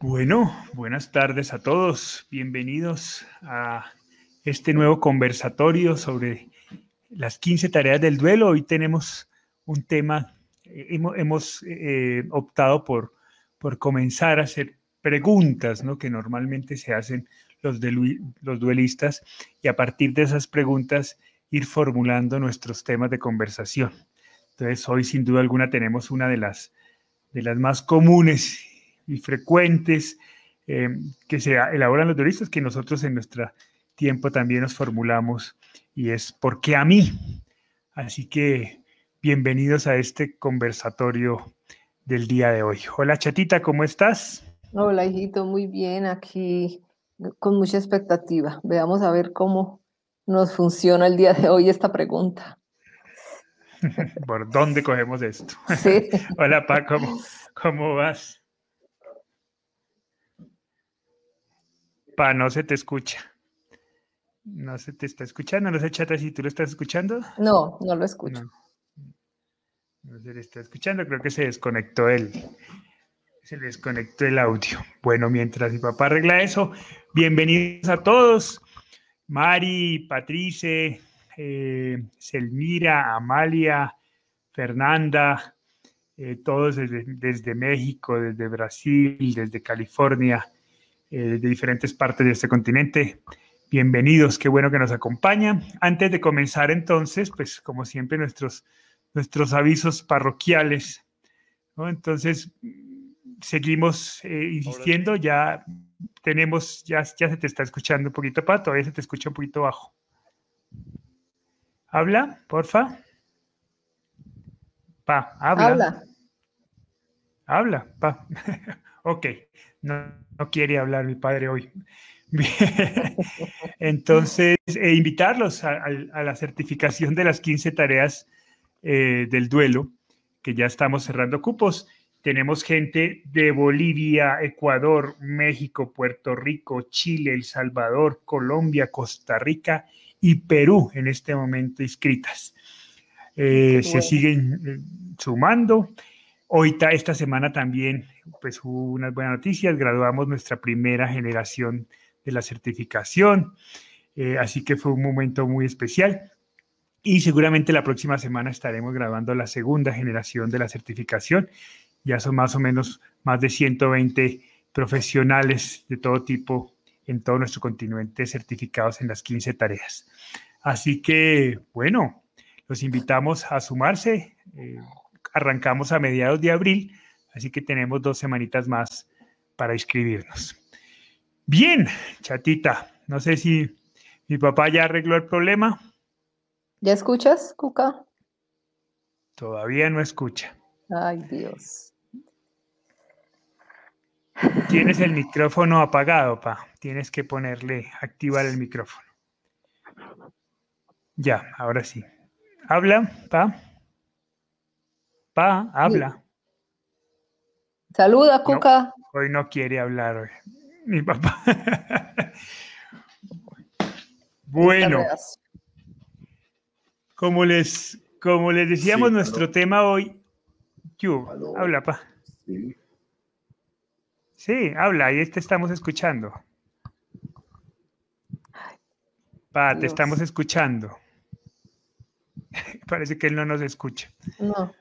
Bueno, buenas tardes a todos. Bienvenidos a este nuevo conversatorio sobre las 15 tareas del duelo. Hoy tenemos un tema, eh, hemos, eh, optado por, por comenzar a hacer preguntas ¿no? que normalmente se hacen los, los duelistas y a partir de esas preguntas ir formulando nuestros temas de conversación. Entonces, hoy sin duda alguna tenemos una de las, de las más comunes y frecuentes eh, que se elaboran los duelistas que nosotros en nuestro tiempo también nos formulamos y es ¿por qué a mí? Así que bienvenidos a este conversatorio del día de hoy. Hola chatita, ¿cómo estás? Hola hijito, muy bien, aquí con mucha expectativa. Veamos a ver cómo nos funciona el día de hoy esta pregunta. ¿Por dónde cogemos esto? Sí. Hola, Pa, ¿cómo, ¿cómo vas? Pa, no se te escucha. No se te está escuchando, no se chata si tú lo estás escuchando. No, no lo escucho. No. se le está escuchando, creo que se desconectó el, se desconectó el audio. Bueno, mientras mi papá arregla eso, bienvenidos a todos. Mari, Patrice, eh, Selmira, Amalia, Fernanda, eh, todos desde, México, desde Brasil, desde California, eh, de diferentes partes de este continente. Bienvenidos, qué bueno que nos acompañan. Antes de comenzar entonces, pues como siempre nuestros, nuestros avisos parroquiales. Entonces, seguimos insistiendo, ya tenemos, ya, ya se te está escuchando un poquito, Pato, todavía se te escucha un poquito bajo. Habla, porfa. Pa, habla. Habla. Habla, pa. ok, no, quiere hablar mi padre hoy. Entonces, eh, invitarlos a, la certificación de las 15 tareas eh, del duelo, que ya estamos cerrando cupos. Tenemos gente de Bolivia, Ecuador, México, Puerto Rico, Chile, El Salvador, Colombia, Costa Rica y Perú en este momento inscritas. Eh, se siguen eh, sumando. Hoy, esta semana también, pues hubo unas buenas noticias. Graduamos nuestra primera generación de la certificación. Eh, así que fue un momento muy especial. Y seguramente la próxima semana estaremos grabando la segunda generación de la certificación. Ya son más o menos más de 120 profesionales de todo tipo en todo nuestro continente certificados en las 15 tareas. Así que, bueno, los invitamos a sumarse. Eh, arrancamos a mediados de abril, así que tenemos dos semanitas más para inscribirnos. Bien, chatita, no sé si mi papá ya arregló el problema. ¿Ya escuchas, Cuca? Todavía no escucha. Ay, Dios. Tienes el micrófono apagado, pa. Tienes que ponerle, activar el micrófono. Ya, ahora sí. Habla, pa. Pa, habla. Saluda, Cuca. hoy no quiere hablar hoy. Mi papá. bueno. Como les, como les decíamos, nuestro tema hoy. Habla, pa. Sí. Sí, habla, ahí te estamos escuchando. Pa, te estamos escuchando. Parece que él no nos escucha. No.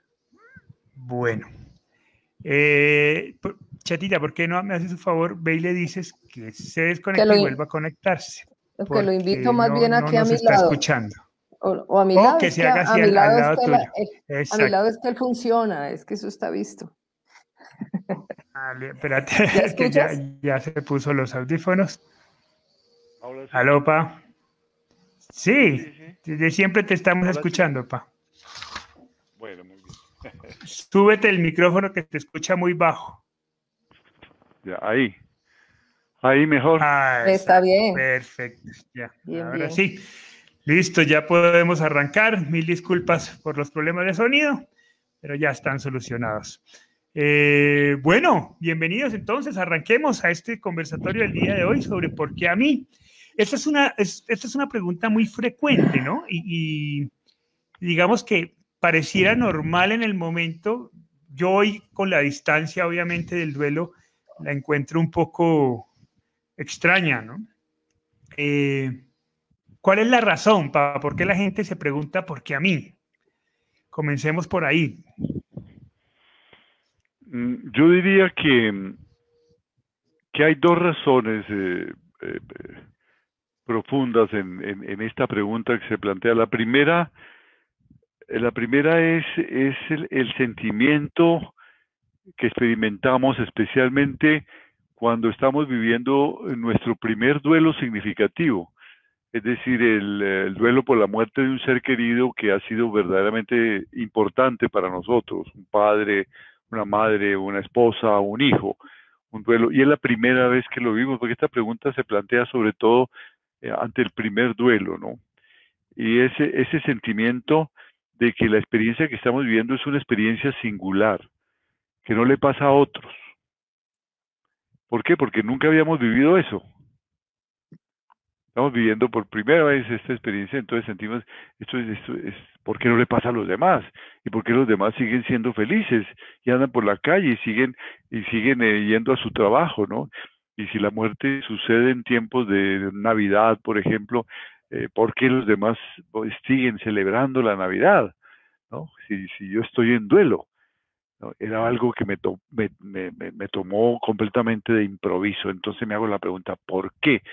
Bueno. Eh, chatita, ¿por qué no me haces un favor? Ve y le dices que se desconecte y vuelva a conectarse. Que lo invito más bien aquí a mi está escuchando. O, a mi lado. que se haga así al, lado, tuyo. a mi lado es que él funciona, es que eso está visto. espérate, que ya, ya, se puso los audífonos. ¿Aló, pa? Sí, desde siempre te estamos escuchando, pa. Súbete el micrófono que te escucha muy bajo. Ya, ahí. Ahí mejor. Ah, está, bien. Perfecto, ya. Ahora sí. Listo, ya podemos arrancar. Mil disculpas por los problemas de sonido, pero ya están solucionados. Eh, bueno, bienvenidos entonces, arranquemos a este conversatorio del día de hoy sobre por qué a mí. Esta es una, esta es una pregunta muy frecuente, ¿no? Y, digamos que pareciera normal en el momento. Yo hoy, con la distancia, obviamente, del duelo, la encuentro un poco extraña, ¿no? Eh, ¿Cuál es la razón, para ¿Por qué la gente se pregunta por qué a mí? Comencemos por ahí. Mm, yo diría que, que hay dos razones eh, eh, profundas en, esta pregunta que se plantea. La primera, la primera es, es el sentimiento que experimentamos especialmente cuando estamos viviendo nuestro primer duelo significativo, es decir, el, duelo por la muerte de un ser querido que ha sido verdaderamente importante para nosotros, un padre, una madre, una esposa, un hijo, un duelo. Y es la primera vez que lo vimos, porque esta pregunta se plantea sobre todo eh, ante el primer duelo, ¿no? Y ese, ese sentimiento de que la experiencia que estamos viviendo es una experiencia singular, que no le pasa a otros. ¿Por qué? Porque nunca habíamos vivido eso. Estamos viviendo por primera vez esta experiencia, entonces sentimos, esto es, esto es, ¿por qué no le pasa a los demás? ¿Y por qué los demás siguen siendo felices y andan por la calle y siguen, y siguen eh, yendo a su trabajo, ¿no? Y si la muerte sucede en tiempos de Navidad, por ejemplo, eh, ¿por qué los demás pues, siguen celebrando la Navidad? ¿no? Si, si yo estoy en duelo. Era algo que me, me, tomó completamente de improviso. Entonces me hago la pregunta, ¿por qué?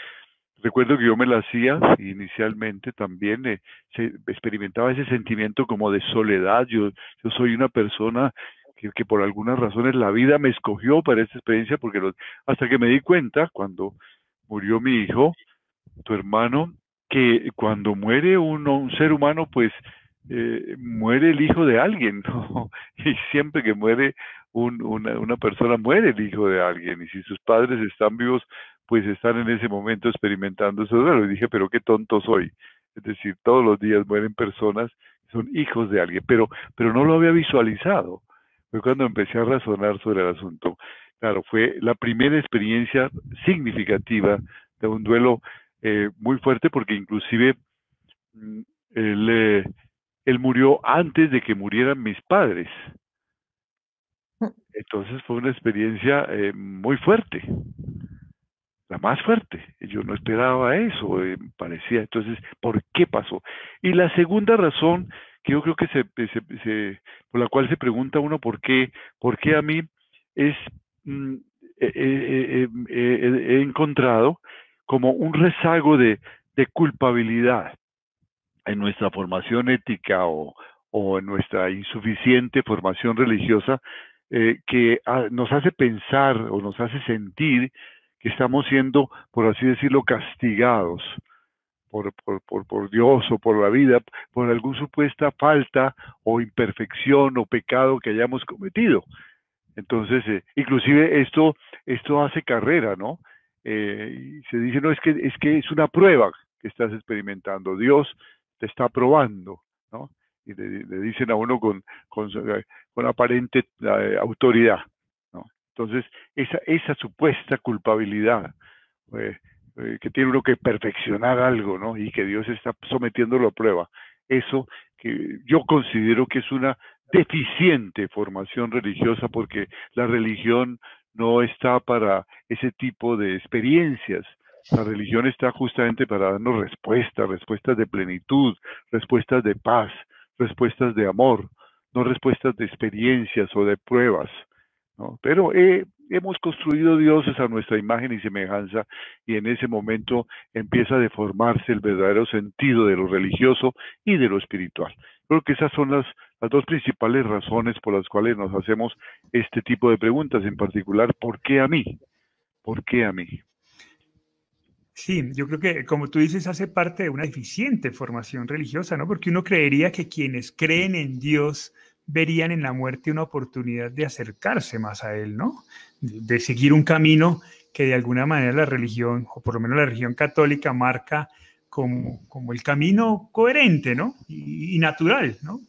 Recuerdo que yo me la hacía inicialmente también, eh, se experimentaba ese sentimiento como de soledad. Yo, yo soy una persona que, que, por algunas razones la vida me escogió para esta experiencia, porque hasta que me di cuenta, cuando murió mi hijo, tu hermano, que cuando muere uno, un ser humano, pues eh, muere el hijo de alguien. Y siempre que muere una, una, persona, muere el hijo de alguien. Y si sus padres están vivos, pues están en ese momento experimentando eso. duelo. Y dije, pero qué tonto soy. Es decir, todos los días mueren personas, son hijos de alguien, pero, pero no lo había visualizado. Fue cuando empecé a razonar sobre el asunto. Claro, fue la primera experiencia significativa de un duelo eh, muy fuerte porque inclusive mm, él, eh, él murió antes de que murieran mis padres. Mm. Entonces fue una experiencia eh, muy fuerte, la más fuerte. Yo no esperaba eso, parecía. Entonces, ¿por qué pasó? Y la segunda razón que yo creo que se, se, por la cual se pregunta uno por qué, por qué a mí es mm, he encontrado como un rezago de, culpabilidad en nuestra formación ética o, en nuestra insuficiente formación religiosa eh, que nos hace pensar o nos hace sentir que estamos siendo, por así decirlo, castigados por, por, por, Dios o por la vida, por alguna supuesta falta o imperfección o pecado que hayamos cometido. Entonces, eh, inclusive esto, esto hace carrera, ¿no? Eh, y se dice, no, es que, es que es una prueba que estás experimentando. Dios te está probando, ¿no? Y le, dicen a uno con, con, con aparente eh, autoridad, ¿no? Entonces, esa, esa supuesta culpabilidad eh, eh, que tiene uno que perfeccionar algo, ¿no? Y que Dios está sometiéndolo a prueba, eso que yo considero que es una deficiente formación religiosa porque la religión no está para ese tipo de experiencias, la religión está justamente para darnos respuestas, respuestas de plenitud, respuestas de paz, respuestas de amor, no respuestas de experiencias o de pruebas. ¿no? Pero hemos construido dioses a nuestra imagen y semejanza y en ese momento empieza a deformarse el verdadero sentido de lo religioso y de lo espiritual. Creo que esas son las, las dos principales razones por las cuales nos hacemos este tipo de preguntas, en particular, ¿por qué a mí? ¿Por qué a mí? Sí, yo creo que, como tú dices, hace parte de una eficiente formación religiosa, ¿no? Porque uno creería que quienes creen en Dios verían en la muerte una oportunidad de acercarse más a Él, ¿no? De, seguir un camino que de alguna manera la religión, o por lo menos la religión católica, marca como, como el camino coherente, ¿no? Y, natural, ¿no?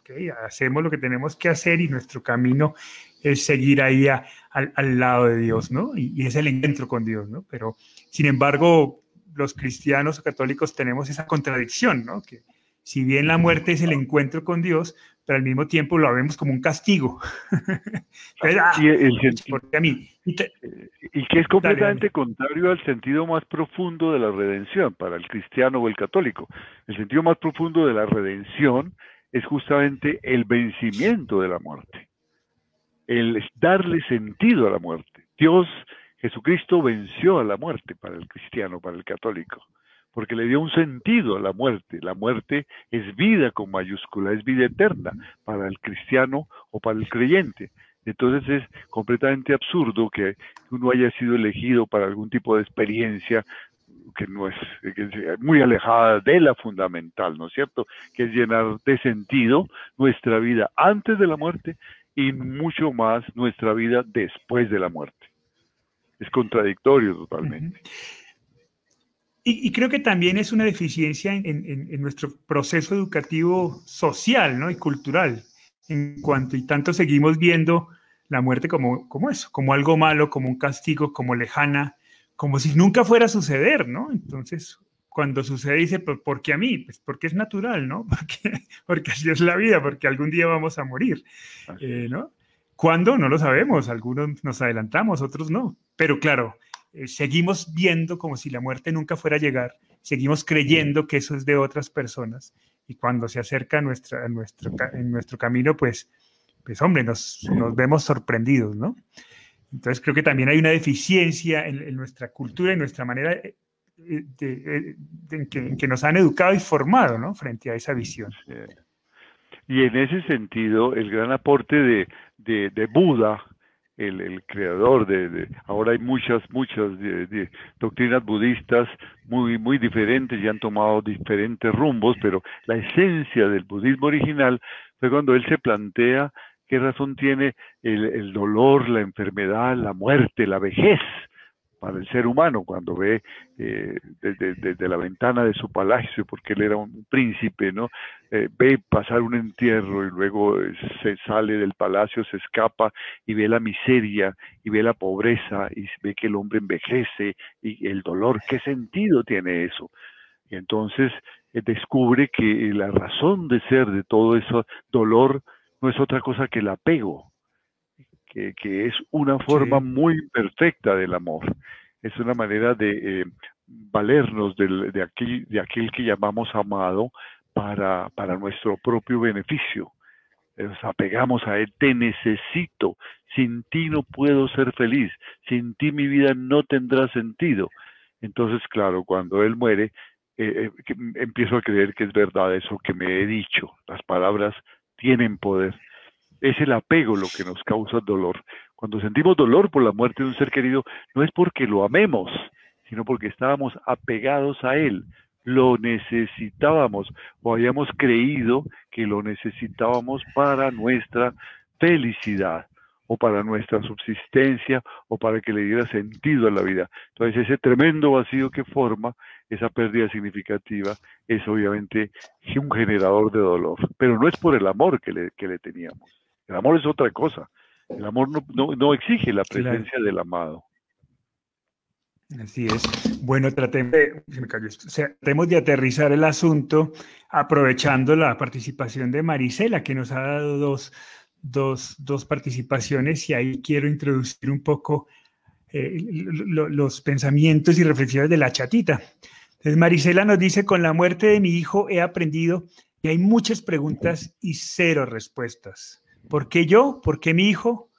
Okay, hacemos lo que tenemos que hacer y nuestro camino es seguir ahí al, lado de Dios, ¿no? Y, y, es el encuentro con Dios, ¿no? Pero sin embargo, los cristianos o católicos tenemos esa contradicción, ¿no? Que, Si bien la muerte es el encuentro con Dios, pero al mismo tiempo lo vemos como un castigo. Ah, y, el a mí. Y, que es completamente contrario al sentido más profundo de la redención para el cristiano o el católico. El sentido más profundo de la redención es justamente el vencimiento de la muerte, el darle sentido a la muerte. Dios, Jesucristo venció a la muerte para el cristiano, para el católico porque le dio un sentido a la muerte. La muerte es vida con mayúscula, es vida eterna para el cristiano o para el creyente. Entonces es completamente absurdo que uno haya sido elegido para algún tipo de experiencia que no es, muy alejada de la fundamental, ¿no es cierto? Que es llenar de sentido nuestra vida antes de la muerte y mucho más nuestra vida después de la muerte. Es contradictorio totalmente. Y, creo que también es una deficiencia en, nuestro proceso educativo social ¿no? y cultural, en cuanto y tanto seguimos viendo la muerte como, como eso, como algo malo, como un castigo, como lejana, como si nunca fuera a suceder, ¿no? Entonces, cuando sucede, dice, ¿por, qué a mí? Pues porque es natural, ¿no? Porque, porque así es la vida, porque algún día vamos a morir, eh, ¿no? ¿Cuándo? No lo sabemos, algunos nos adelantamos, otros no. Pero claro, eh, seguimos viendo como si la muerte nunca fuera a llegar, seguimos creyendo que eso es de otras personas y cuando se acerca a, nuestra, nuestro, en nuestro camino, pues, pues hombre, nos, nos, vemos sorprendidos, ¿no? Entonces creo que también hay una deficiencia en, nuestra cultura, en nuestra manera eh, de, en, que, nos han educado y formado, ¿no? Frente a esa visión. Y en ese sentido, el gran aporte de, de Buda el, creador de, ahora hay muchas muchas doctrinas budistas muy muy diferentes y han tomado diferentes rumbos pero la esencia del budismo original fue cuando él se plantea qué razón tiene el, dolor la enfermedad la muerte la vejez para el ser humano cuando ve eh, desde, la ventana de su palacio, porque él era un príncipe, ¿no? Eh, ve pasar un entierro y luego se sale del palacio, se escapa y ve la miseria y ve la pobreza y ve que el hombre envejece y el dolor. ¿Qué sentido tiene eso? Y entonces eh, descubre que la razón de ser de todo ese dolor no es otra cosa que el apego, que, es una forma muy perfecta del amor. Es una manera de eh, valernos de, aquel, de aquel que llamamos amado para, para nuestro propio beneficio. Nos apegamos a Él, te necesito, sin ti no puedo ser feliz, sin ti mi vida no tendrá sentido. Entonces, claro, cuando Él muere, eh, eh, empiezo a creer que es verdad eso que me he dicho. Las palabras tienen poder es el apego lo que nos causa dolor. Cuando sentimos dolor por la muerte de un ser querido, no es porque lo amemos, sino porque estábamos apegados a él, lo necesitábamos o habíamos creído que lo necesitábamos para nuestra felicidad o para nuestra subsistencia o para que le diera sentido a la vida. Entonces ese tremendo vacío que forma esa pérdida significativa es obviamente un generador de dolor, pero no es por el amor que le, que le teníamos. El amor es otra cosa. El amor no, exige la presencia del amado. Así es. Bueno, tratemos de, tratemos de aterrizar el asunto aprovechando la participación de Marisela, que nos ha dado dos, dos, participaciones y ahí quiero introducir un poco eh, los pensamientos y reflexiones de la chatita. Entonces, Marisela nos dice, con la muerte de mi hijo he aprendido que hay muchas preguntas y cero respuestas. ¿Por qué yo? ¿Por qué mi hijo?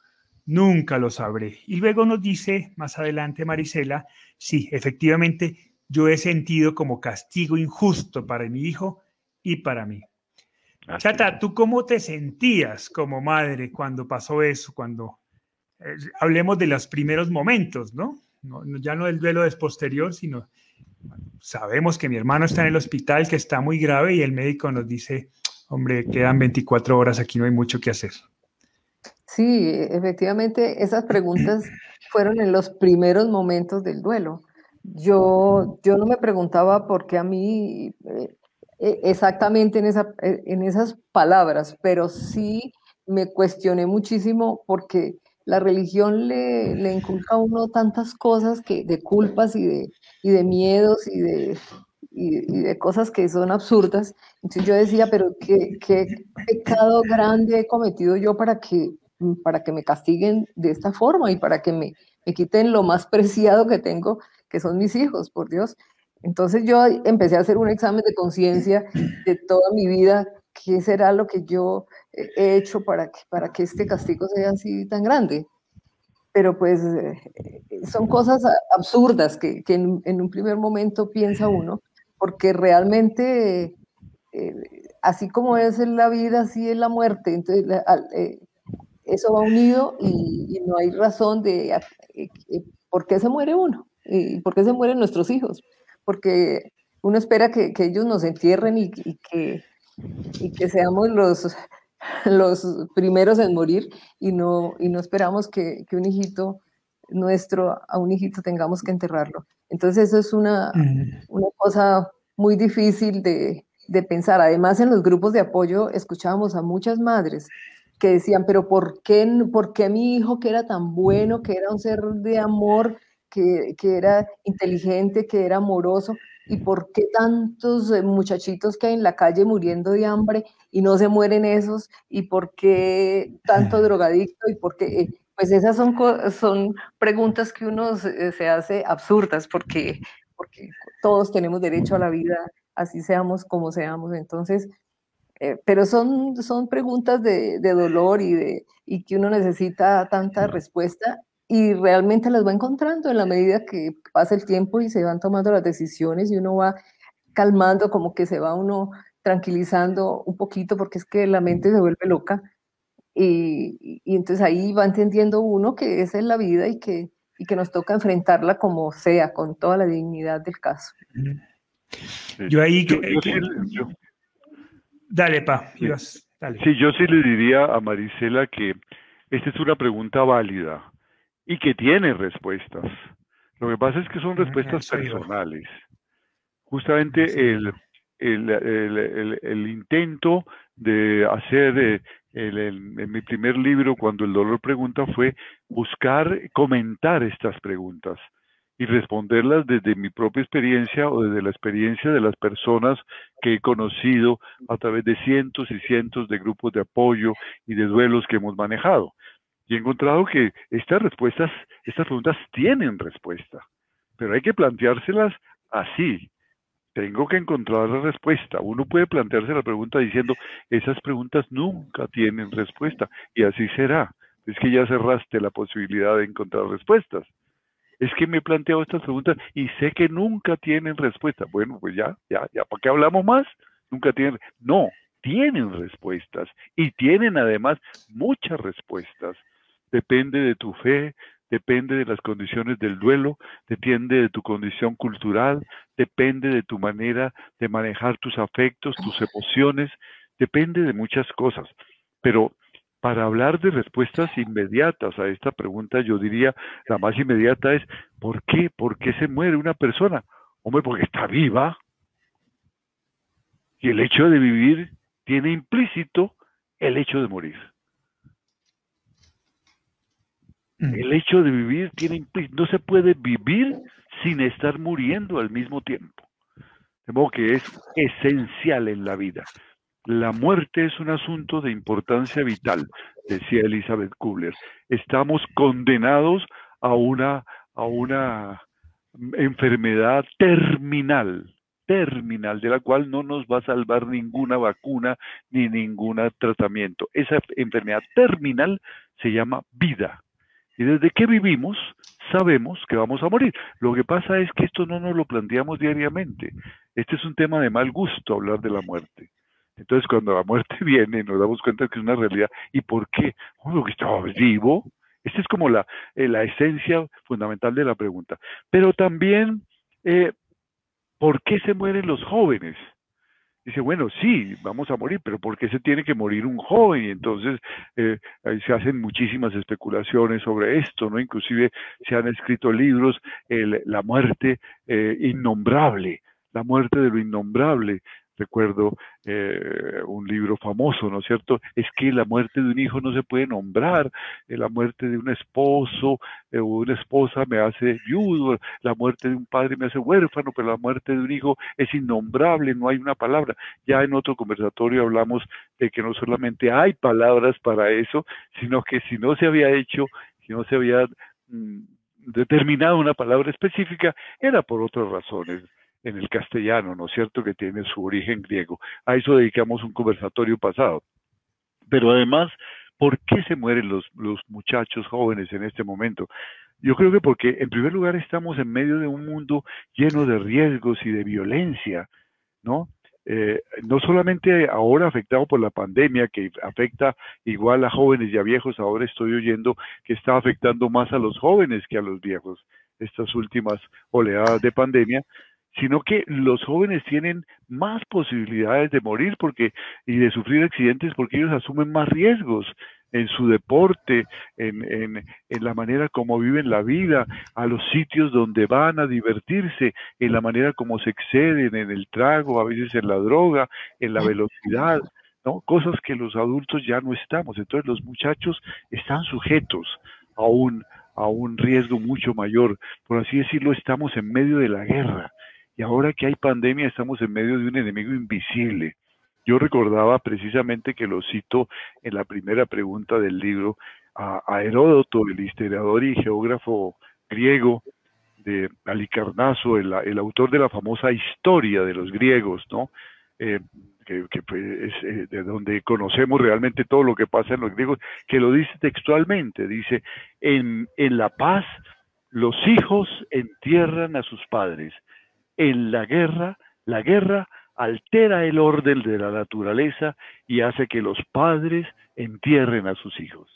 Nunca lo sabré. Y luego nos dice más adelante Marisela, sí, efectivamente, yo he sentido como castigo injusto para mi hijo y para mí. Chata, ¿tú cómo te sentías como madre cuando pasó eso? Cuando eh, hablemos de los primeros momentos, ¿no? Ya no del duelo de posterior, sino sabemos que mi hermano está en el hospital, que está muy grave y el médico nos dice, hombre, quedan 24 horas, aquí no hay mucho que hacer. Sí, efectivamente, esas preguntas fueron en los primeros momentos del duelo. Yo, yo no me preguntaba por qué a mí eh, e, exactamente en, esa, e, en esas palabras, pero sí me cuestioné muchísimo porque la religión le, le inculca a uno tantas cosas que, de culpas y de, y de miedos y de, y, de cosas que son absurdas. Entonces yo decía, pero qué, qué pecado grande he cometido yo para que, para que me castiguen de esta forma y para que me, me quiten lo más preciado que tengo, que son mis hijos, por Dios. Entonces yo empecé a hacer un examen de conciencia de toda mi vida, qué será lo que yo he hecho para que, para que este castigo sea así tan grande. Pero pues eh, son cosas absurdas que, que en, en, un primer momento piensa uno, porque realmente eh, así como es la vida, así es la muerte. Entonces eh, eso va unido y, y, no hay razón de por qué se muere uno y por qué se mueren nuestros hijos porque uno espera que, que ellos nos entierren y, y, que, y que seamos los, los primeros en morir y no, y no esperamos que, que, un hijito nuestro, a un hijito tengamos que enterrarlo. Entonces eso es una, una cosa muy difícil de, de pensar. Además, en los grupos de apoyo escuchábamos a muchas madres que decían, pero ¿por qué, ¿por qué mi hijo que era tan bueno, que era un ser de amor, que, era inteligente, que era amoroso, y por qué tantos eh, muchachitos que hay en la calle muriendo de hambre y no se mueren esos, y por qué tanto drogadicto, y por qué, eh, pues esas son, son preguntas que uno se, hace absurdas, porque, porque todos tenemos derecho a la vida, así seamos como seamos, entonces, eh, pero son, son preguntas de, de dolor y, de, y que uno necesita tanta respuesta y realmente las va encontrando en la medida que pasa el tiempo y se van tomando las decisiones y uno va calmando, como que se va uno tranquilizando un poquito porque es que la mente se vuelve loca y, y entonces ahí va entendiendo uno que esa es la vida y que, y que nos toca enfrentarla como sea, con toda la dignidad del caso. Yo ahí... dale, Pa, dale. Sí, yo sí le diría a Marisela que esta es una pregunta válida y que tiene respuestas. Lo que pasa es que son respuestas personales. Justamente el, el, el, el, intento de hacer eh, en mi primer libro, cuando el dolor pregunta, fue buscar comentar estas preguntas y responderlas desde mi propia experiencia o desde la experiencia de las personas que he conocido a través de cientos y cientos de grupos de apoyo y de duelos que hemos manejado. Y he encontrado que estas respuestas, estas preguntas tienen respuesta, pero hay que planteárselas así. Tengo que encontrar la respuesta. Uno puede plantearse la pregunta diciendo, esas preguntas nunca tienen respuesta, y así será. Es que ya cerraste la posibilidad de encontrar respuestas. Es que me he planteado estas preguntas y sé que nunca tienen respuesta. Bueno, pues ya, ya, ya, ¿para qué hablamos más? Nunca tienen. No, tienen respuestas y tienen además muchas respuestas depende de tu fe, depende de las condiciones del duelo, depende de tu condición cultural, depende de tu manera de manejar tus afectos, tus emociones, depende de muchas cosas. Pero para hablar de respuestas inmediatas a esta pregunta, yo diría, la más inmediata es, ¿por qué? ¿Por qué se muere una persona? Hombre, porque está viva. Y el hecho de vivir tiene implícito el hecho de morir. Mm. El hecho de vivir tiene no se puede vivir sin estar muriendo al mismo tiempo. De modo que es esencial en la vida. La muerte es un asunto de importancia vital, decía Elizabeth Kubler. Estamos condenados a una, a una enfermedad terminal, terminal, de la cual no nos va a salvar ninguna vacuna ni ningún tratamiento. Esa enfermedad terminal se llama vida. Y desde que vivimos, sabemos que vamos a morir. Lo que pasa es que esto no nos lo planteamos diariamente. Este es un tema de mal gusto hablar de la muerte. Entonces, cuando la muerte viene, nos damos cuenta que es una realidad. ¿Y por qué? Porque estaba vivo. Esta es como la, eh, la esencia fundamental de la pregunta. Pero también, eh, ¿por qué se mueren los jóvenes? Dice, bueno, sí, vamos a morir, pero ¿por qué se tiene que morir un joven? Y entonces eh, se hacen muchísimas especulaciones sobre esto, ¿no? Inclusive se han escrito libros, la muerte eh, innombrable, la muerte de lo innombrable. Recuerdo eh, un libro famoso, ¿no es cierto? Es que la muerte de un hijo no se puede nombrar, eh, la muerte de un esposo eh, o una esposa me hace viudo, la muerte de un padre me hace huérfano, pero la muerte de un hijo es innombrable, no hay una palabra. Ya en otro conversatorio hablamos de que no solamente hay palabras para eso, sino que si no se había hecho, si no se había mm, determinado una palabra específica, era por otras razones en el castellano, ¿no es cierto?, que tiene su origen griego. A eso dedicamos un conversatorio pasado. Pero además, ¿por qué se mueren los, muchachos jóvenes en este momento? Yo creo que porque, en primer lugar, estamos en medio de un mundo lleno de riesgos y de violencia, ¿no? Eh, no solamente ahora afectado por la pandemia, que afecta igual a jóvenes y a viejos, ahora estoy oyendo que está afectando más a los jóvenes que a los viejos, estas últimas oleadas de pandemia, sino que los jóvenes tienen más posibilidades de morir porque y de sufrir accidentes porque ellos asumen más riesgos en su deporte, en, en, en, la manera como viven la vida, a los sitios donde van a divertirse, en la manera como se exceden en el trago, a veces en la droga, en la velocidad, ¿no? Cosas que los adultos ya no estamos. Entonces los muchachos están sujetos a un, a un riesgo mucho mayor. Por así decirlo, estamos en medio de la guerra y ahora que hay pandemia estamos en medio de un enemigo invisible. Yo recordaba precisamente que lo cito en la primera pregunta del libro a, Heródoto, el historiador y geógrafo griego de Alicarnaso, el, autor de la famosa historia de los griegos, ¿no? Eh, que, es eh, de donde conocemos realmente todo lo que pasa en los griegos, que lo dice textualmente, dice, en la paz los hijos entierran a sus padres, en la guerra, la guerra altera el orden de la naturaleza y hace que los padres entierren a sus hijos.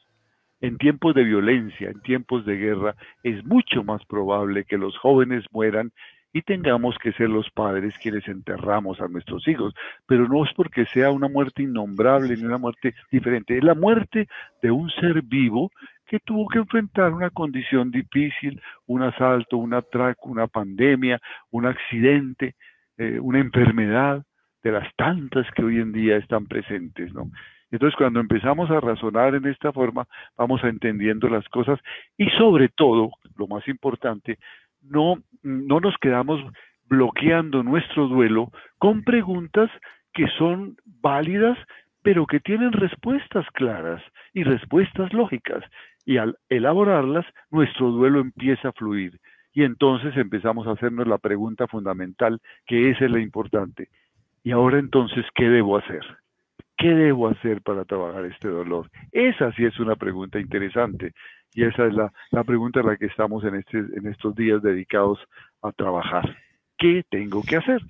En tiempos de violencia, en tiempos de guerra, es mucho más probable que los jóvenes mueran y tengamos que ser los padres quienes enterramos a nuestros hijos. Pero no es porque sea una muerte innombrable ni una muerte diferente, es la muerte de un ser vivo que tuvo que enfrentar una condición difícil, un asalto, un atraco, una pandemia, un accidente, eh, una enfermedad, de las tantas que hoy en día están presentes. Entonces, cuando empezamos a razonar en esta forma, vamos entendiendo las cosas y sobre todo, lo más importante, no, no nos quedamos bloqueando nuestro duelo con preguntas que son válidas, pero que tienen respuestas claras y respuestas lógicas y al elaborarlas, nuestro duelo empieza a fluir. Y entonces empezamos a hacernos la pregunta fundamental, que esa es la importante. Y ahora entonces, ¿qué debo hacer? ¿Qué debo hacer para trabajar este dolor? Esa sí es una pregunta interesante. Y esa es la, la pregunta en la que estamos en, este, en estos días dedicados a trabajar. ¿Qué tengo que hacer?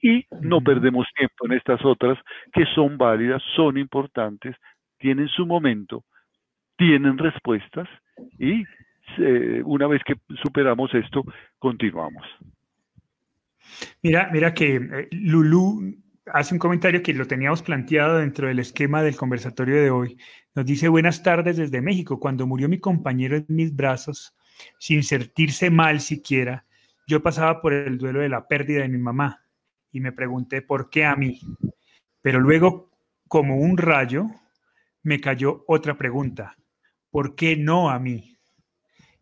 Y no perdemos tiempo en estas otras que son válidas, son importantes, tienen su momento, tienen respuestas y eh, una vez que superamos esto, continuamos. Mira, mira que eh, Lulú hace un comentario que lo teníamos planteado dentro del esquema del conversatorio de hoy. Nos dice, buenas tardes desde México. Cuando murió mi compañero en mis brazos, sin sentirse mal siquiera, yo pasaba por el duelo de la pérdida de mi mamá y me pregunté por qué a mí. Pero luego, como un rayo, me cayó otra pregunta. ¿Por qué no a mí?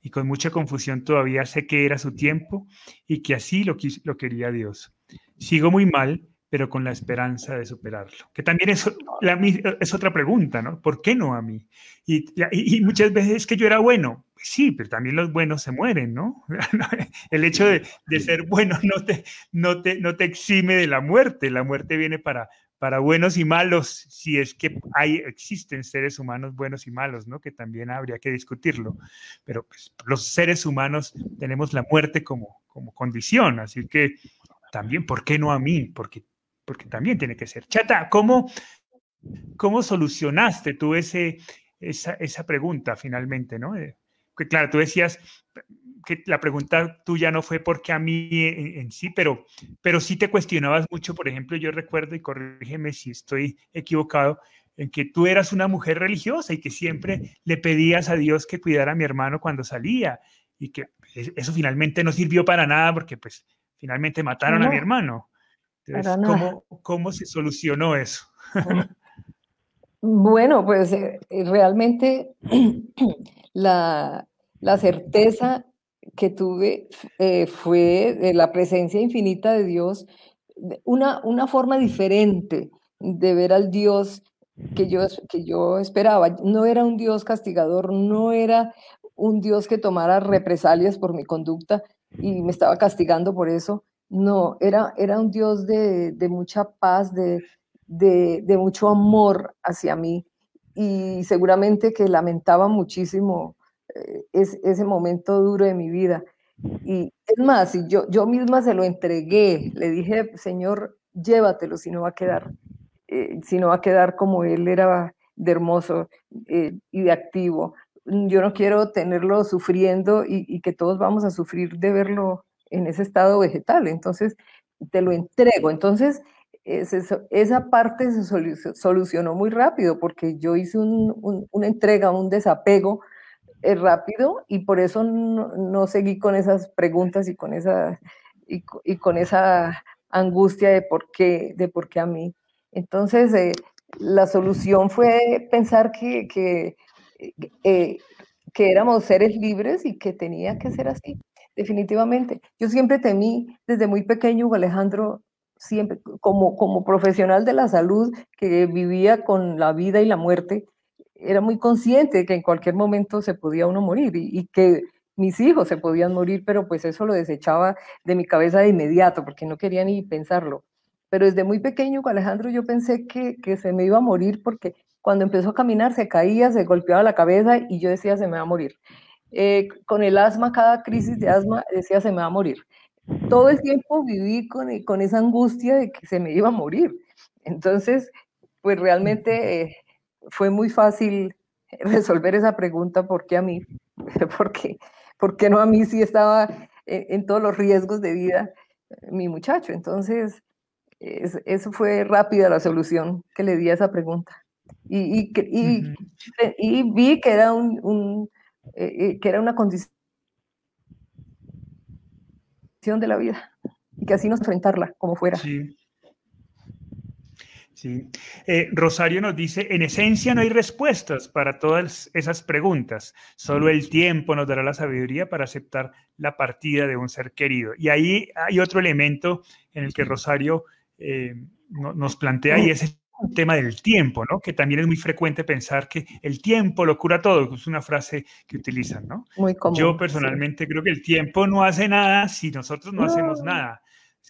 Y con mucha confusión todavía sé que era su tiempo y que así lo, lo quería Dios. Sigo muy mal, pero con la esperanza de superarlo. Que también es, la, es otra pregunta, ¿no? ¿Por qué no a mí? Y, y, muchas veces es que yo era bueno. Sí, pero también los buenos se mueren, ¿no? El hecho de, de ser bueno no te, no, te, no te exime de la muerte. La muerte viene para, para buenos y malos, si es que hay, existen seres humanos buenos y malos, ¿no? Que también habría que discutirlo. Pero pues, los seres humanos tenemos la muerte como, como condición, así que también, ¿por qué no a mí? Porque, porque también tiene que ser. Chata, ¿cómo, cómo solucionaste tú ese, esa, esa pregunta finalmente, ¿no? Eh, que claro, tú decías, que la pregunta tuya no fue porque a mí en, sí, pero, pero sí te cuestionabas mucho. Por ejemplo, yo recuerdo, y corrígeme si estoy equivocado, en que tú eras una mujer religiosa y que siempre le pedías a Dios que cuidara a mi hermano cuando salía y que eso finalmente no sirvió para nada porque pues finalmente mataron a mi hermano. ¿cómo, se solucionó eso? Bueno, pues eh, eh, realmente la, certeza que tuve eh, fue de la presencia infinita de Dios, una, una forma diferente de ver al Dios que yo, que yo esperaba. No era un Dios castigador, no era un Dios que tomara represalias por mi conducta y me estaba castigando por eso. No, era, era un Dios de, mucha paz, de, de, mucho amor hacia mí y seguramente que lamentaba muchísimo eh, ese momento duro de mi vida. Y es más, yo, yo misma se lo entregué, le dije, Señor, llévatelo si no va a quedar eh, si no va a quedar como él era de hermoso eh, y de activo. Yo no quiero tenerlo sufriendo y, que todos vamos a sufrir de verlo en ese estado vegetal. Entonces, te lo entrego. Entonces, esa parte se solucionó muy rápido porque yo hice una entrega, un desapego rápido y por eso no, seguí con esas preguntas y con esa, y, con esa angustia de por qué, de por qué a mí. Entonces, eh, la solución fue pensar que, que, eh, que, éramos seres libres y que tenía que ser así, definitivamente. Yo siempre temí, desde muy pequeño, Alejandro, siempre, como, como profesional de la salud que vivía con la vida y la muerte, era muy consciente de que en cualquier momento se podía uno morir y, que mis hijos se podían morir, pero pues eso lo desechaba de mi cabeza de inmediato, porque no quería ni pensarlo pero desde muy pequeño, Alejandro, yo pensé que, que, se me iba a morir porque cuando empezó a caminar se caía, se golpeaba la cabeza y yo decía se me va a morir. Eh, con el asma, cada crisis de asma decía se me va a morir. Todo el tiempo viví con, con esa angustia de que se me iba a morir. Entonces, pues realmente eh, fue muy fácil resolver esa pregunta, ¿por qué a mí? porque ¿Por qué no a mí si estaba en, todos los riesgos de vida mi muchacho? Entonces, eso fue rápida la solución que le di a esa pregunta. Y, y, vi que era, un, eh, eh, que era una condición de la vida y que así nos enfrentarla como fuera. Sí. Sí. Eh, Rosario nos dice, en esencia no hay respuestas para todas esas preguntas, solo el tiempo nos dará la sabiduría para aceptar la partida de un ser querido. Y ahí hay otro elemento en el que Rosario eh, nos plantea y es el tema del tiempo, ¿no? Que también es muy frecuente pensar que el tiempo lo cura todo, es una frase que utilizan, ¿no? Muy común, Yo personalmente creo que el tiempo no hace nada si nosotros no, hacemos nada.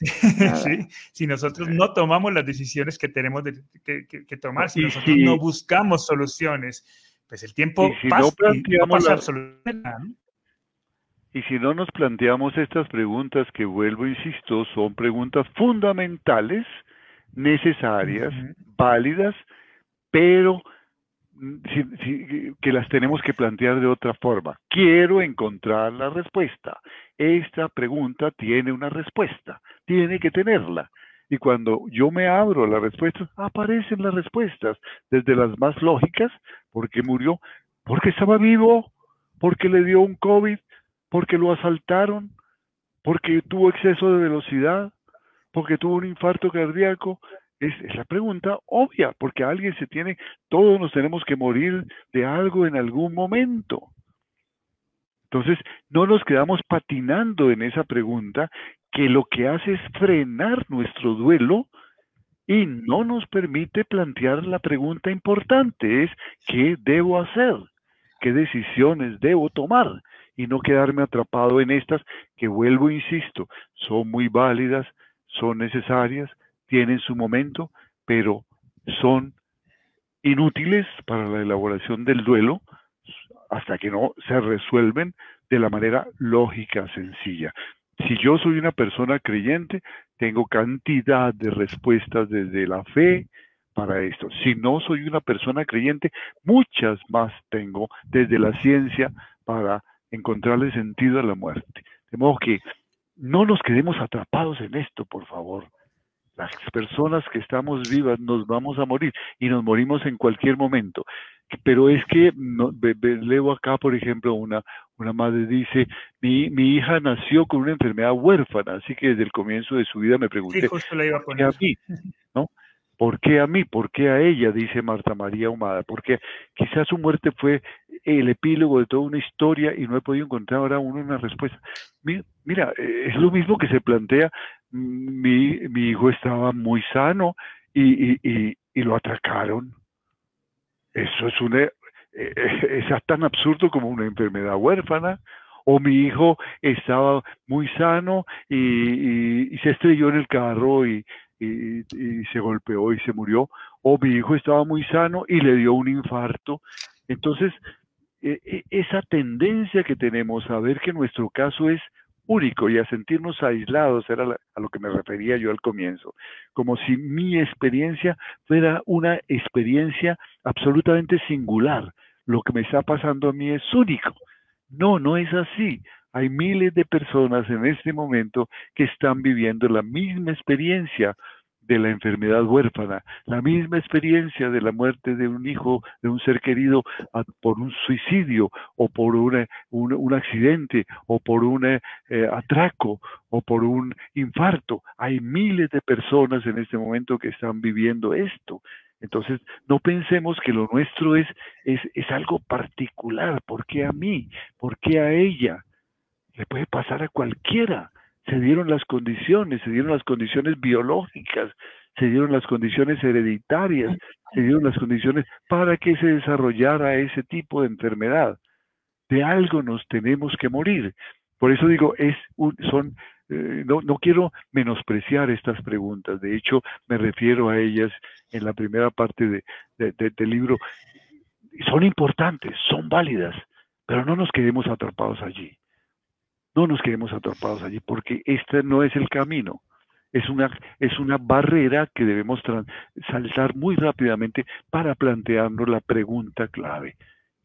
Si nosotros no tomamos las decisiones que tenemos que, tomar, si nosotros no buscamos soluciones, pues el tiempo pasa, no, pasa. ¿no? Y si no nos planteamos estas preguntas que vuelvo, insisto, son preguntas fundamentales, necesarias, válidas, pero que las tenemos que plantear de otra forma. Quiero encontrar la respuesta. Esta pregunta tiene una respuesta, tiene que tenerla. Y cuando yo me abro a las respuestas, aparecen las respuestas, desde las más lógicas, porque murió, porque estaba vivo, porque le dio un COVID, porque lo asaltaron, porque tuvo exceso de velocidad, porque tuvo un infarto cardíaco. Es, la pregunta obvia, porque alguien se tiene, todos nos tenemos que morir de algo en algún momento. Entonces, no nos quedamos patinando en esa pregunta que lo que hace es frenar nuestro duelo y no nos permite plantear la pregunta importante, es ¿qué debo hacer? ¿Qué decisiones debo tomar? y no quedarme atrapado en estas que vuelvo, insisto, son muy válidas, son necesarias, tienen su momento, pero son inútiles para la elaboración del duelo hasta que no se resuelven de la manera lógica, sencilla. Si yo soy una persona creyente, tengo cantidad de respuestas desde la fe para esto. Si no soy una persona creyente, muchas más tengo desde la ciencia para encontrarle sentido a la muerte. De modo que no nos quedemos atrapados en esto, por favor. Las personas que estamos vivas nos vamos a morir y nos morimos en cualquier momento. pero es que no, leo acá, por ejemplo, una, una madre dice, mi, mi hija nació con una enfermedad huérfana, así que desde el comienzo de su vida me pregunté, ¿por qué a mí? ¿No? ¿Por qué a mí? ¿Por qué a ella? Dice Marta María Humada. Porque quizás su muerte fue el epílogo de toda una historia y no he podido encontrar ahora una respuesta. Mira, eh, es lo mismo que se plantea, mi, mi hijo estaba muy sano y, y, y, lo atracaron. Eso es una, eh, eh, es tan absurdo como una enfermedad huérfana o mi hijo estaba muy sano y, se estrelló en el carro y, se golpeó y se murió, o mi hijo estaba muy sano y le dio un infarto. Entonces, e, e, esa tendencia que tenemos a ver que nuestro caso es único y a sentirnos aislados era a lo que me refería yo al comienzo, como si mi experiencia fuera una experiencia absolutamente singular. Lo que me está pasando a mí es único. No, no es así. Hay miles de personas en este momento que están viviendo la misma experiencia de la enfermedad huérfana, la misma experiencia de la muerte de un hijo, de un ser querido por un suicidio o por un, accidente o por un eh, atraco o por un infarto. Hay miles de personas en este momento que están viviendo esto. Entonces, no pensemos que lo nuestro es, es, es algo particular. ¿Por qué a mí? ¿Por qué a ella? Le puede pasar a cualquiera. Se dieron las condiciones, se dieron las condiciones biológicas, se dieron las condiciones hereditarias, se dieron las condiciones para que se desarrollara ese tipo de enfermedad. De algo nos tenemos que morir. Por eso digo, es son, eh, no, no quiero menospreciar estas preguntas. De hecho, me refiero a ellas en la primera parte de, del libro. Son importantes, son válidas, pero no nos quedemos atrapados allí. No nos quedemos atrapados allí porque este no es el camino. Es una, es una barrera que debemos saltar muy rápidamente para plantearnos la pregunta clave.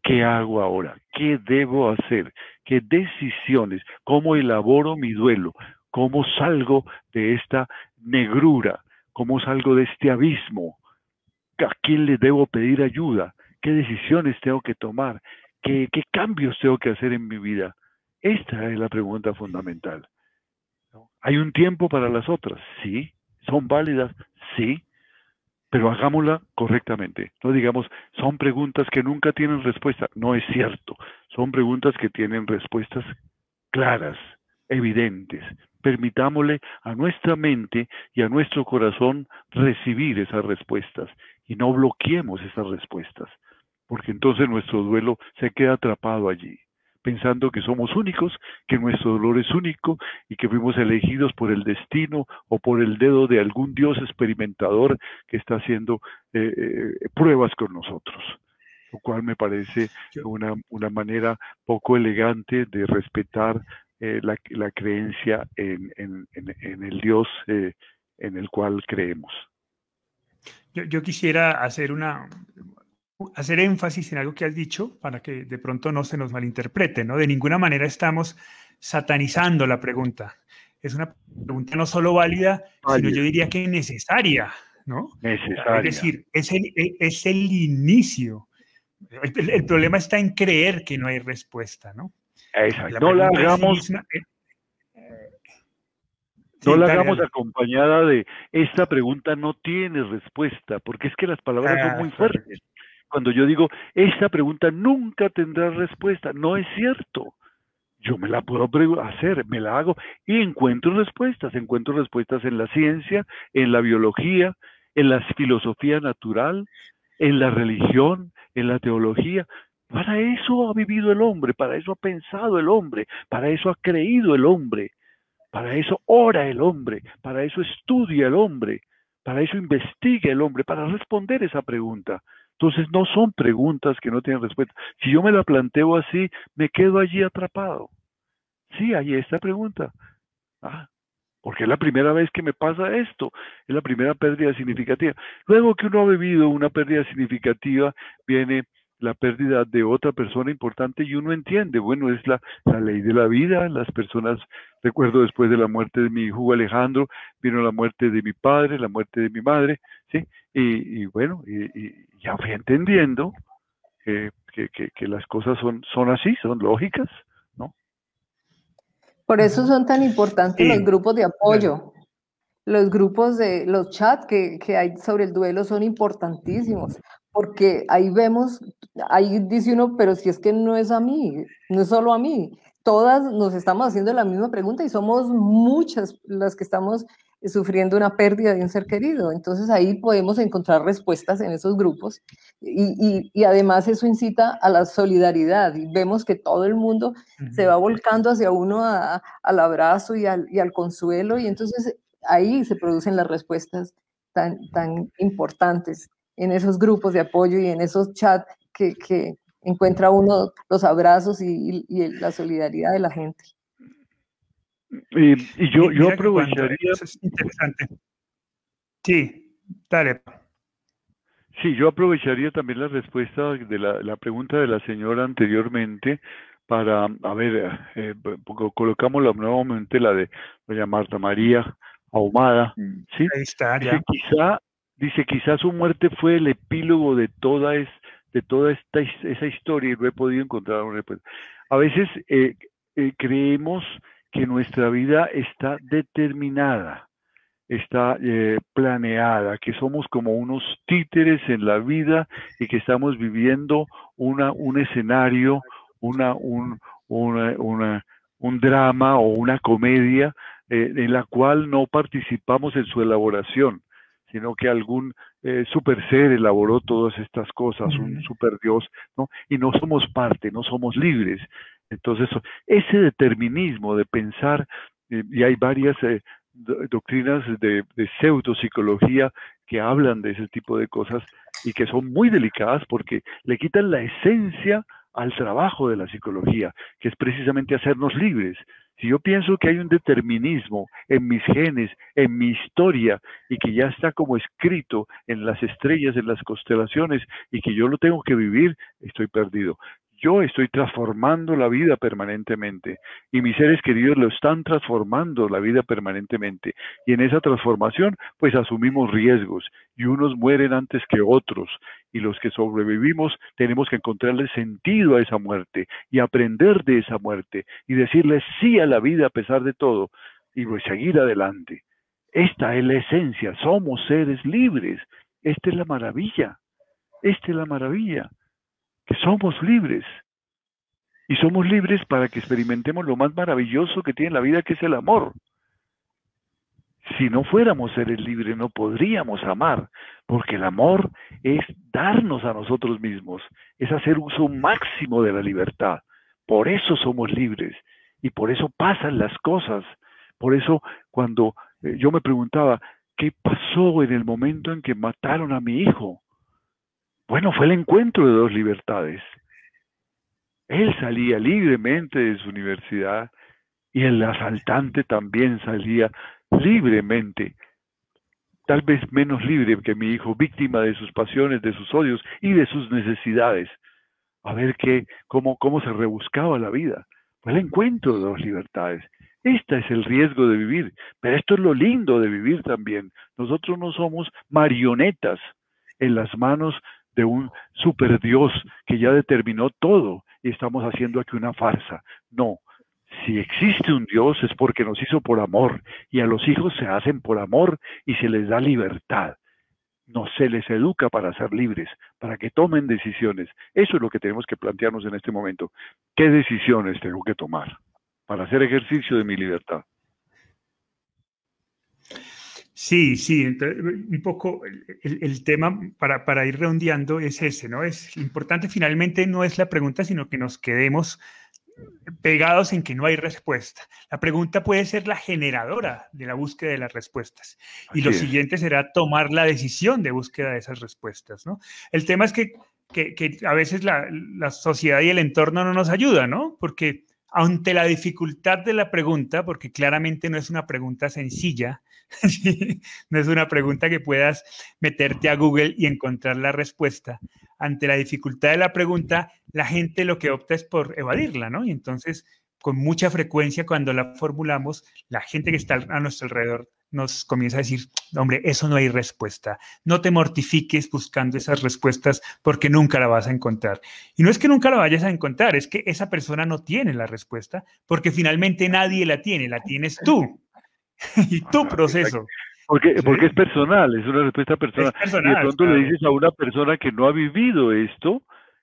¿Qué hago ahora? ¿Qué debo hacer? ¿Qué decisiones? ¿Cómo elaboro mi duelo? ¿Cómo salgo de esta negrura? ¿Cómo salgo de este abismo? ¿A quién le debo pedir ayuda? ¿Qué decisiones tengo que tomar? ¿Qué, qué cambios tengo que hacer en mi vida? Esta es la pregunta fundamental. ¿Hay un tiempo para las otras? Sí. ¿Son válidas? Sí. Pero hagámosla correctamente. No digamos, son preguntas que nunca tienen respuesta. No es cierto. Son preguntas que tienen respuestas claras, evidentes. Permitámosle a nuestra mente y a nuestro corazón recibir esas respuestas y no bloqueemos esas respuestas, porque entonces nuestro duelo se queda atrapado allí pensando que somos únicos, que nuestro dolor es único y que fuimos elegidos por el destino o por el dedo de algún Dios experimentador que está haciendo eh, eh, pruebas con nosotros, lo cual me parece una, una manera poco elegante de respetar eh, la, la, creencia en, en, en, el Dios en el cual creemos. Yo, yo quisiera hacer una, hacer énfasis en algo que has dicho para que de pronto no se nos malinterprete, ¿no? De ninguna manera estamos satanizando la pregunta. Es una pregunta no solo válida, sino yo diría que necesaria, ¿no? Necesaria. Es decir, es el, es el inicio. El, problema está en creer que no hay respuesta, ¿no? Exacto. no la hagamos. Eh, no la hagamos acompañada de esta pregunta no tiene respuesta, porque es que las palabras son muy fuertes cuando yo digo, esta pregunta nunca tendrá respuesta, no es cierto. Yo me la puedo hacer, me la hago y encuentro respuestas. Encuentro respuestas en la ciencia, en la biología, en la filosofía natural, en la religión, en la teología. Para eso ha vivido el hombre, para eso ha pensado el hombre, para eso ha creído el hombre, para eso ora el hombre, para eso estudia el hombre, para eso investiga el hombre, para responder esa pregunta. Entonces no son preguntas que no tienen respuesta. Si yo me la planteo así, me quedo allí atrapado. Sí, ahí está pregunta. Ah, porque es la primera vez que me pasa esto, es la primera pérdida significativa. Luego que uno ha vivido una pérdida significativa, viene la pérdida de otra persona importante y uno entiende, bueno, es la, la, ley de la vida, las personas, recuerdo después de la muerte de mi hijo Alejandro, vino la muerte de mi padre, la muerte de mi madre, ¿sí? Y, bueno, y, ya fui entendiendo que, que, las cosas son, son así, son lógicas, ¿no? Por eso son tan importantes los grupos de apoyo. Los grupos de los chats que, que hay sobre el duelo son importantísimos, porque ahí vemos, ahí dice uno, pero si es que no es a mí, no es solo a mí, todas nos estamos haciendo la misma pregunta y somos muchas las que estamos sufriendo una pérdida de un ser querido. Entonces ahí podemos encontrar respuestas en esos grupos y, y, además eso incita a la solidaridad y vemos que todo el mundo se va volcando hacia uno al abrazo y al, y al, consuelo y entonces ahí se producen las respuestas tan, tan importantes en esos grupos de apoyo y en esos chats que, que encuentra uno los abrazos y, la solidaridad de la gente. Y, yo, yo aprovecharía. es interesante. Sí, dale. Sí, yo aprovecharía también la respuesta de la, pregunta de la señora anteriormente para, a ver, eh, colocamos nuevamente la de doña Marta María Ahumada, mm, ¿sí? Ahí está, ya. Quizá, dice, quizá su muerte fue el epílogo de toda esta de toda esta, esa historia y no he podido encontrar una respuesta. A veces eh, eh, creemos que nuestra vida está determinada, está eh, planeada, que somos como unos títeres en la vida y que estamos viviendo una, un escenario, una, un, un drama o una comedia en la cual no participamos en su elaboración sino que algún eh, super ser elaboró todas estas cosas, un super Dios, ¿no? Y no somos parte, no somos libres. Entonces, ese determinismo de pensar, eh, y hay varias eh, doctrinas de, de pseudopsicología que hablan de ese tipo de cosas y que son muy delicadas porque le quitan la esencia al trabajo de la psicología, que es precisamente hacernos libres. Si yo pienso que hay un determinismo en mis genes, en mi historia, y que ya está como escrito en las estrellas, en las constelaciones, y que yo lo tengo que vivir, estoy perdido. Yo estoy transformando la vida permanentemente y mis seres queridos lo están transformando la vida permanentemente. Y en esa transformación, pues asumimos riesgos y unos mueren antes que otros. Y los que sobrevivimos tenemos que encontrarle sentido a esa muerte y aprender de esa muerte y decirle sí a la vida a pesar de todo y pues seguir adelante. Esta es la esencia, somos seres libres. Esta es la maravilla. Esta es la maravilla que somos libres. Y somos libres para que experimentemos lo más maravilloso que tiene la vida, que es el amor. Si no fuéramos seres libres, no podríamos amar, porque el amor es darnos a nosotros mismos, es hacer uso máximo de la libertad. Por eso somos libres y por eso pasan las cosas. Por eso cuando eh, yo me preguntaba, ¿qué pasó en el momento en que mataron a mi hijo? Bueno, fue el encuentro de dos libertades. Él salía libremente de su universidad y el asaltante también salía libremente, tal vez menos libre que mi hijo, víctima de sus pasiones, de sus odios y de sus necesidades. A ver qué, cómo, cómo se rebuscaba la vida. Fue el encuentro de dos libertades. Este es el riesgo de vivir, pero esto es lo lindo de vivir también. Nosotros no somos marionetas en las manos de un super Dios que ya determinó todo y estamos haciendo aquí una farsa. No, si existe un Dios es porque nos hizo por amor y a los hijos se hacen por amor y se les da libertad. No se les educa para ser libres, para que tomen decisiones. Eso es lo que tenemos que plantearnos en este momento. ¿Qué decisiones tengo que tomar para hacer ejercicio de mi libertad? Sí, sí, un poco el, tema para, para, ir redondeando es ese, ¿no? Es importante finalmente no es la pregunta, sino que nos quedemos pegados en que no hay respuesta. La pregunta puede ser la generadora de la búsqueda de las respuestas. Y lo siguiente será tomar la decisión de búsqueda de esas respuestas, ¿no? El tema es que, que, a veces la, la sociedad y el entorno no nos ayudan, ¿no? Porque ante la dificultad de la pregunta, porque claramente no es una pregunta sencilla, no es una pregunta que puedas meterte a Google y encontrar la respuesta. Ante la dificultad de la pregunta, la gente lo que opta es por evadirla, ¿no? Y entonces con mucha frecuencia cuando la formulamos, la gente que está a nuestro alrededor nos comienza a decir, hombre, eso no hay respuesta. No te mortifiques buscando esas respuestas porque nunca la vas a encontrar. Y no es que nunca la vayas a encontrar, es que esa persona no tiene la respuesta porque finalmente nadie la tiene, la tienes tú y tu proceso. Porque, porque es personal, es una respuesta personal. y de pronto le dices a una persona que no ha vivido esto,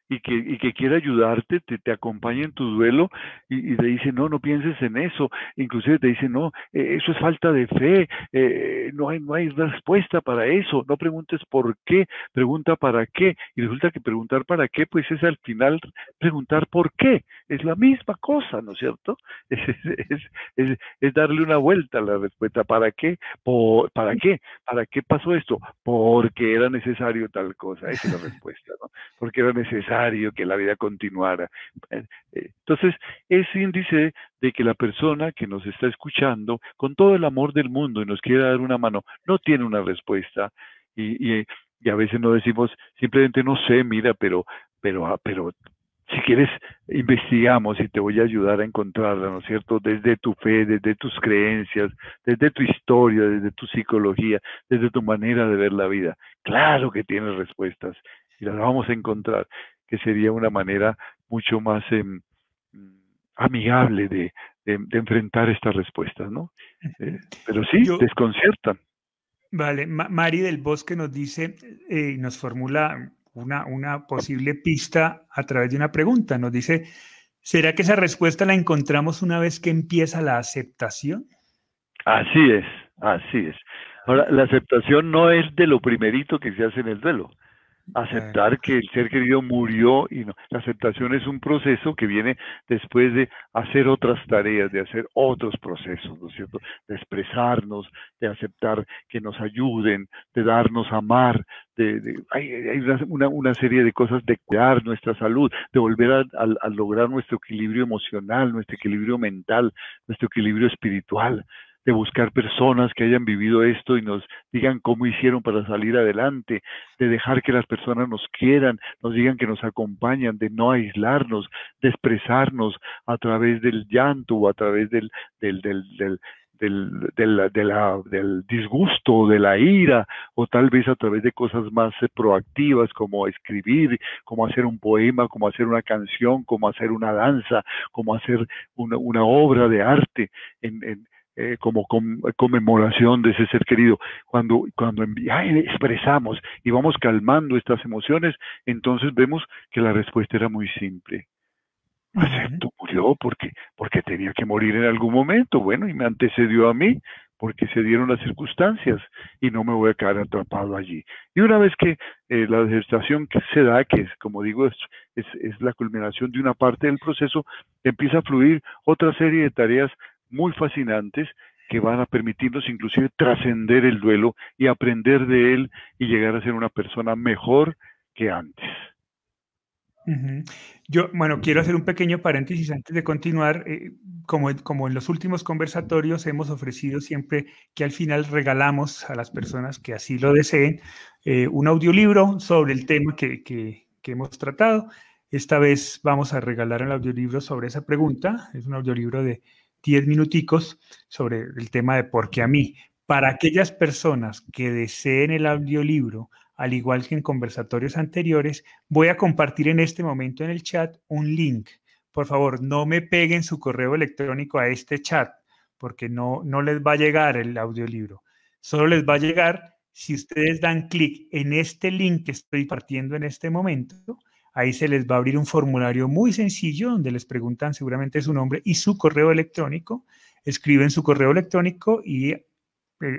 y que, y que quiere ayudarte, te, te acompaña en tu duelo y, te dice, no, no pienses en eso. Inclusive te dice, no, eh, eso es falta de fe, eh, no, hay, no hay respuesta para eso, no preguntes por qué, pregunta para qué. Y resulta que preguntar para qué, pues es al final preguntar por qué. Es la misma cosa, ¿no es cierto? Es, es darle una vuelta a la respuesta. ¿Para qué? Por, ¿Para qué? ¿Para qué pasó esto? Porque era necesario tal cosa. Esa es la respuesta, ¿no? Porque era necesario que la vida continuara. Eh, eh, entonces, es índice de que la persona que nos está escuchando, con todo el amor del mundo y nos quiere dar una mano, no tiene una respuesta. Y, y, a veces no decimos, simplemente no sé, mira, pero, pero, ah, pero si quieres, investigamos y te voy a ayudar a encontrarla, ¿no es cierto? Desde tu fe, desde tus creencias, desde tu historia, desde tu psicología, desde tu manera de ver la vida. Claro que tienes respuestas y las vamos a encontrar que sería una manera mucho más em, amigable de, enfrentar estas respuestas, ¿no? Eh, pero sí, desconciertan. Vale, Mari del Bosque nos dice, eh, nos formula una, una posible pista a través de una pregunta. Nos dice, ¿será que esa respuesta la encontramos una vez que empieza la aceptación? Así es, así es. Ahora, la aceptación no es de lo primerito que se hace en el duelo aceptar que el ser querido murió y no. La aceptación es un proceso que viene después de hacer otras tareas, de hacer otros procesos, ¿no es cierto? De expresarnos, de aceptar que nos ayuden, de darnos amar, de, hay, hay una, una, serie de cosas de cuidar nuestra salud, de volver a lograr nuestro equilibrio emocional, nuestro equilibrio mental, nuestro equilibrio espiritual de buscar personas que hayan vivido esto y nos digan cómo hicieron para salir adelante, de dejar que las personas nos quieran, nos digan que nos acompañan, de no aislarnos, de expresarnos a través del llanto o a través del, del, del, del del, del, de la, del disgusto, de la ira, o tal vez a través de cosas más eh, proactivas como escribir, como hacer un poema, como hacer una canción, como hacer una danza, como hacer una, una obra de arte en, en, eh, como conmemoración de ese ser querido. Cuando, cuando expresamos y vamos calmando estas emociones, entonces vemos que la respuesta era muy simple. Acepto, murió porque, porque tenía que morir en algún momento. Bueno, y me antecedió a mí porque se dieron las circunstancias y no me voy a quedar atrapado allí. Y una vez que eh, la gestación que se da, que es, como digo, es, es, es la culminación de una parte del proceso, empieza a fluir otra serie de tareas muy fascinantes que van a permitirnos inclusive trascender el duelo y aprender de él y llegar a ser una persona mejor que antes. Yo, bueno, quiero hacer un pequeño paréntesis antes de continuar. Eh, como, como en los últimos conversatorios hemos ofrecido siempre que al final regalamos a las personas que así lo deseen eh, un audiolibro sobre el tema que, que, que hemos tratado. Esta vez vamos a regalar el audiolibro sobre esa pregunta. Es un audiolibro de 10 minuticos sobre el tema de por qué a mí. Para aquellas personas que deseen el audiolibro, al igual que en conversatorios anteriores, voy a compartir en este momento en el chat un link. Por favor, no me peguen su correo electrónico a este chat, porque no, no les va a llegar el audiolibro. Solo les va a llegar si ustedes dan clic en este link que estoy partiendo en este momento Ahí se les va a abrir un formulario muy sencillo donde les preguntan seguramente su nombre y su correo electrónico. Escriben su correo electrónico y eh,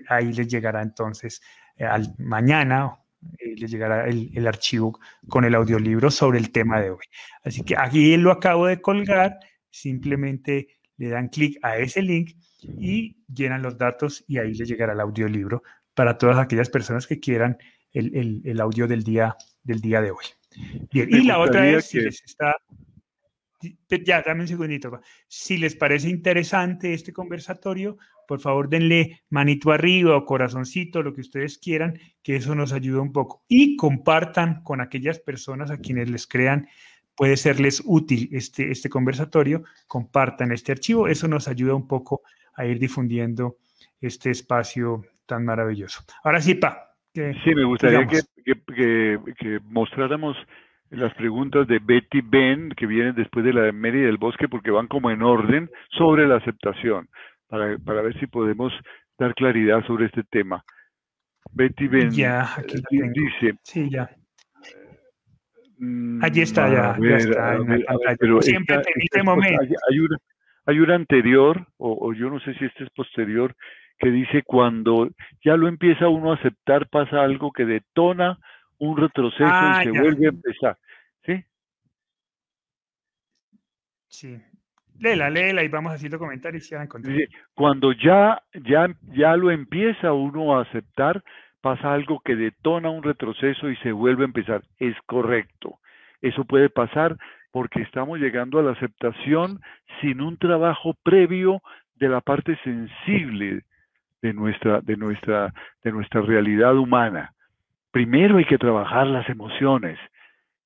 ahí les llegará entonces eh, al mañana eh, les llegará el, archivo con el audiolibro sobre el tema de hoy. Así que aquí lo acabo de colgar, simplemente le dan clic a ese link y llenan los datos y ahí les llegará el audiolibro para todas aquellas personas que quieran el, el audio del día, del día de hoy. Bien, y la otra es, si les está, ya, dame un segundito, si les parece interesante este conversatorio, por favor denle manito arriba o corazoncito, lo que ustedes quieran, que eso nos ayuda un poco. Y compartan con aquellas personas a quienes les crean puede serles útil este, este conversatorio, compartan este archivo. Eso nos ayuda un poco a ir difundiendo este espacio tan maravilloso. Ahora sí, Pa. Sí, me gustaría que, que, mostráramos las preguntas de Betty Ben, que vienen después de la de Mary del Bosque, porque van como en orden sobre la aceptación, para, para ver si podemos dar claridad sobre este tema. Betty Ben ya, aquí dice, sí, ya. Mm, Allí está, ya, ya está. pero Siempre esta, este momento. Hay, una, hay una anterior, o, yo no sé si este es posterior, que dice cuando ya lo empieza uno a aceptar pasa algo que detona un retroceso y ah, se vuelve a empezar. ¿Sí? Sí. Léela, léela y vamos haciendo comentarios y Cuando ya, ya, ya lo empieza uno a aceptar, pasa algo que detona un retroceso y se vuelve a empezar. Es correcto. Eso puede pasar porque estamos llegando a la aceptación sin un trabajo previo de la parte sensible de nuestra, de nuestra, de nuestra realidad humana. Primero hay que trabajar las emociones,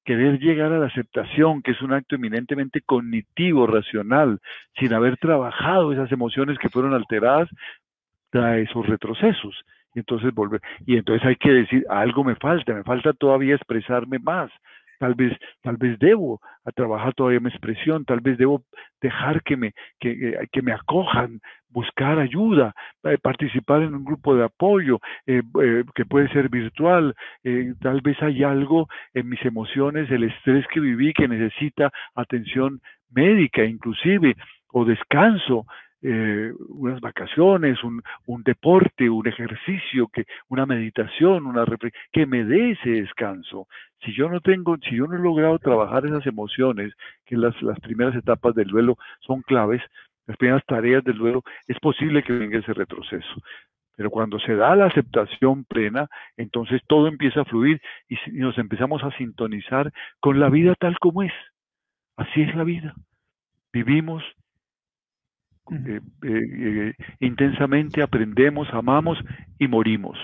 querer llegar a la aceptación, que es un acto eminentemente cognitivo, racional, sin haber trabajado esas emociones que fueron alteradas, trae esos retrocesos y entonces volver. Y entonces hay que decir, algo me falta, me falta todavía expresarme más. Tal vez, tal vez debo a trabajar todavía mi expresión, tal vez debo dejar que me, que, eh, que me acojan, buscar ayuda, eh, participar en un grupo de apoyo eh, que puede ser virtual. tal vez hay algo en mis emociones, el estrés que viví que necesita atención médica inclusive o descanso eh, unas vacaciones, un, un, deporte, un ejercicio, que, una meditación, una que me dé ese descanso. Si yo no tengo, si yo no he logrado trabajar esas emociones, que las, las primeras etapas del duelo son claves, las primeras tareas del duelo, es posible que venga ese retroceso. Pero cuando se da la aceptación plena, entonces todo empieza a fluir y nos empezamos a sintonizar con la vida tal como es. Así es la vida. Vivimos, eh, eh, intensamente aprendemos, amamos y morimos.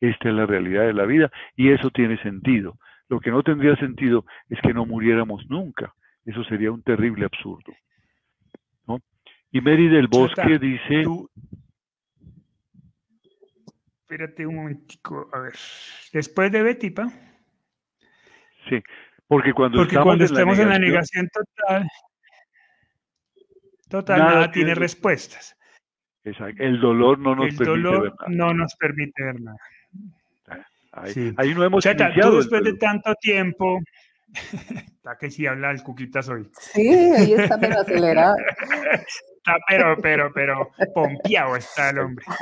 Esta es la realidad de la vida y eso tiene sentido. Lo que no tendría sentido es que no muriéramos nunca. Eso sería un terrible absurdo. Y Mary del Bosque dice... Espérate un momentico, a ver. Después de Betipa. Sí, porque cuando, porque cuando estamos en la negación total Total, nada, tiene, respuestas. Exacto. El dolor no nos permite dolor ver nada. no nos permite ver nada. Ahí, ahí no hemos Chata, tú después de tanto tiempo, está que sí habla el cuquitas hoy. Sí, ahí está pero acelerado. Está pero, pero, pero pompeado está el hombre.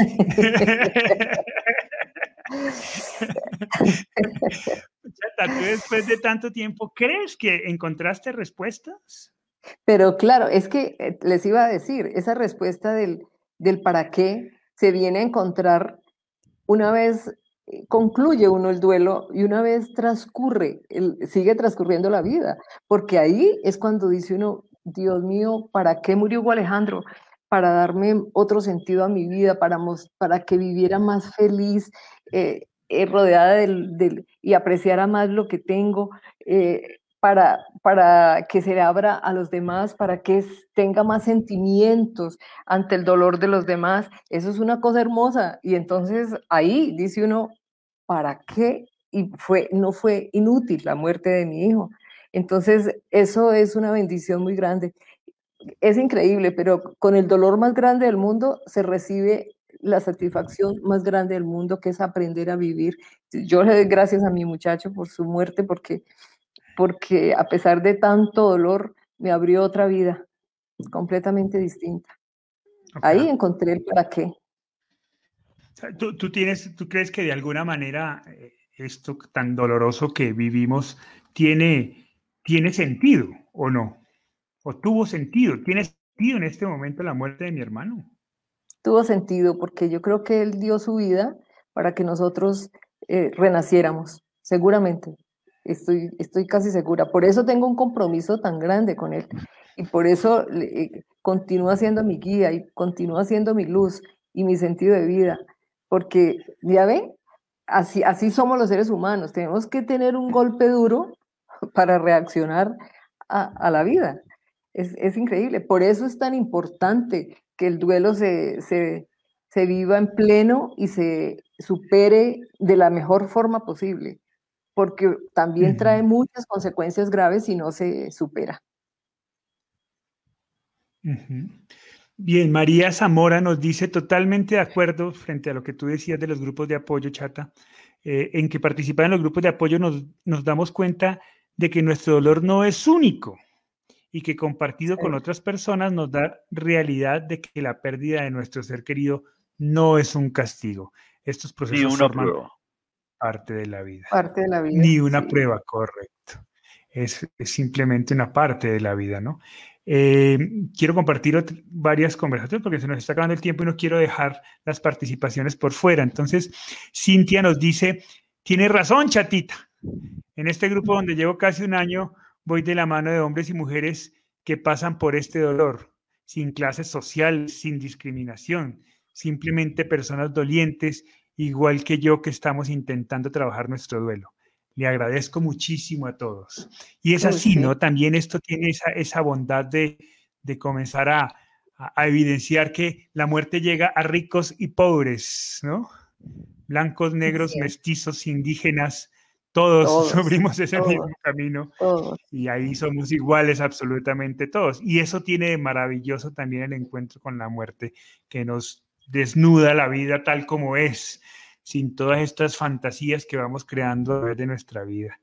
Chata, tú después de tanto tiempo, ¿crees que encontraste respuestas? Pero claro, es que eh, les iba a decir, esa respuesta del, del para qué se viene a encontrar una vez eh, concluye uno el duelo y una vez transcurre, sigue transcurriendo la vida, porque ahí es cuando dice uno, Dios mío, ¿para qué murió Alejandro? Para darme otro sentido a mi vida, para, para que viviera más feliz, eh, rodeada del, y apreciara más lo que tengo para, para que se le abra a los demás, para que tenga más sentimientos ante el dolor de los demás. Eso es una cosa hermosa. Y entonces ahí dice uno, ¿para qué? Y fue, no fue inútil la muerte de mi hijo. Entonces, eso es una bendición muy grande. Es increíble, pero con el dolor más grande del mundo se recibe la satisfacción más grande del mundo, que es aprender a vivir. Yo le doy gracias a mi muchacho por su muerte, porque porque a pesar de tanto dolor, me abrió otra vida completamente distinta. Ahí encontré el para qué. ¿Tú, tienes, ¿Tú crees que de alguna manera eh, esto tan doloroso que vivimos tiene, tiene sentido o no? ¿O tuvo sentido? ¿Tiene sentido en este momento la muerte de mi hermano? Tuvo sentido porque yo creo que él dio su vida para que nosotros eh, renaciéramos, seguramente. Estoy, estoy casi segura. Por eso tengo un compromiso tan grande con Él. Y por eso eh, continúa siendo mi guía y continúa siendo mi luz y mi sentido de vida. Porque, ya ven, así, así somos los seres humanos. Tenemos que tener un golpe duro para reaccionar a, la vida. Es, increíble. Por eso es tan importante que el duelo se, se viva en pleno y se supere de la mejor forma posible, porque también trae muchas consecuencias graves si no se supera. Bien, María Zamora nos dice totalmente de acuerdo frente a lo que tú decías de los grupos de apoyo, Chata, eh, en que participar en los grupos de apoyo nos, nos damos cuenta de que nuestro dolor no es único y que compartido con otras personas nos da realidad de que la pérdida de nuestro ser querido no es un castigo. Estos procesos forman parte de la vida. Parte de la vida. Ni una prueba, correcto. Es, simplemente una parte de la vida, ¿no? Eh, quiero compartir varias conversaciones porque se nos está acabando el tiempo y no quiero dejar las participaciones por fuera. Entonces, Cintia nos dice, tiene razón, chatita. En este grupo donde llevo casi un año, voy de la mano de hombres y mujeres que pasan por este dolor, sin clase social, sin discriminación, simplemente personas dolientes, igual que yo que estamos intentando trabajar nuestro duelo. Le agradezco muchísimo a todos. Y es así, ¿no? También esto tiene esa, esa bondad de, de comenzar a, a, evidenciar que la muerte llega a ricos y pobres, ¿no? Blancos, negros, mestizos, indígenas, todos, sufrimos ese mismo camino y ahí somos iguales absolutamente todos. Y eso tiene de maravilloso también el encuentro con la muerte, que nos desnuda la vida tal como es, sin todas estas fantasías que vamos creando a través de nuestra vida.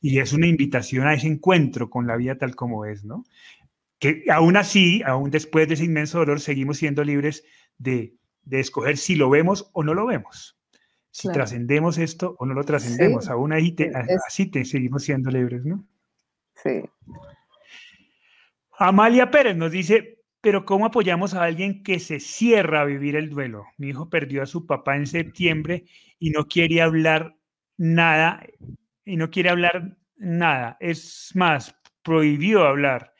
Y es una invitación a ese encuentro con la vida tal como es, ¿no? Que aún así, aún después de ese inmenso dolor, seguimos siendo libres de, escoger si lo vemos o no lo vemos. Si trascendemos esto o no lo trascendemos. Aún ahí así te seguimos siendo libres, ¿no? Sí. Amalia Pérez nos dice, pero ¿cómo apoyamos a alguien que se cierra a vivir el duelo? Mi hijo perdió a su papá en septiembre y no quiere hablar nada, y no quiere hablar nada. Es más, prohibió hablar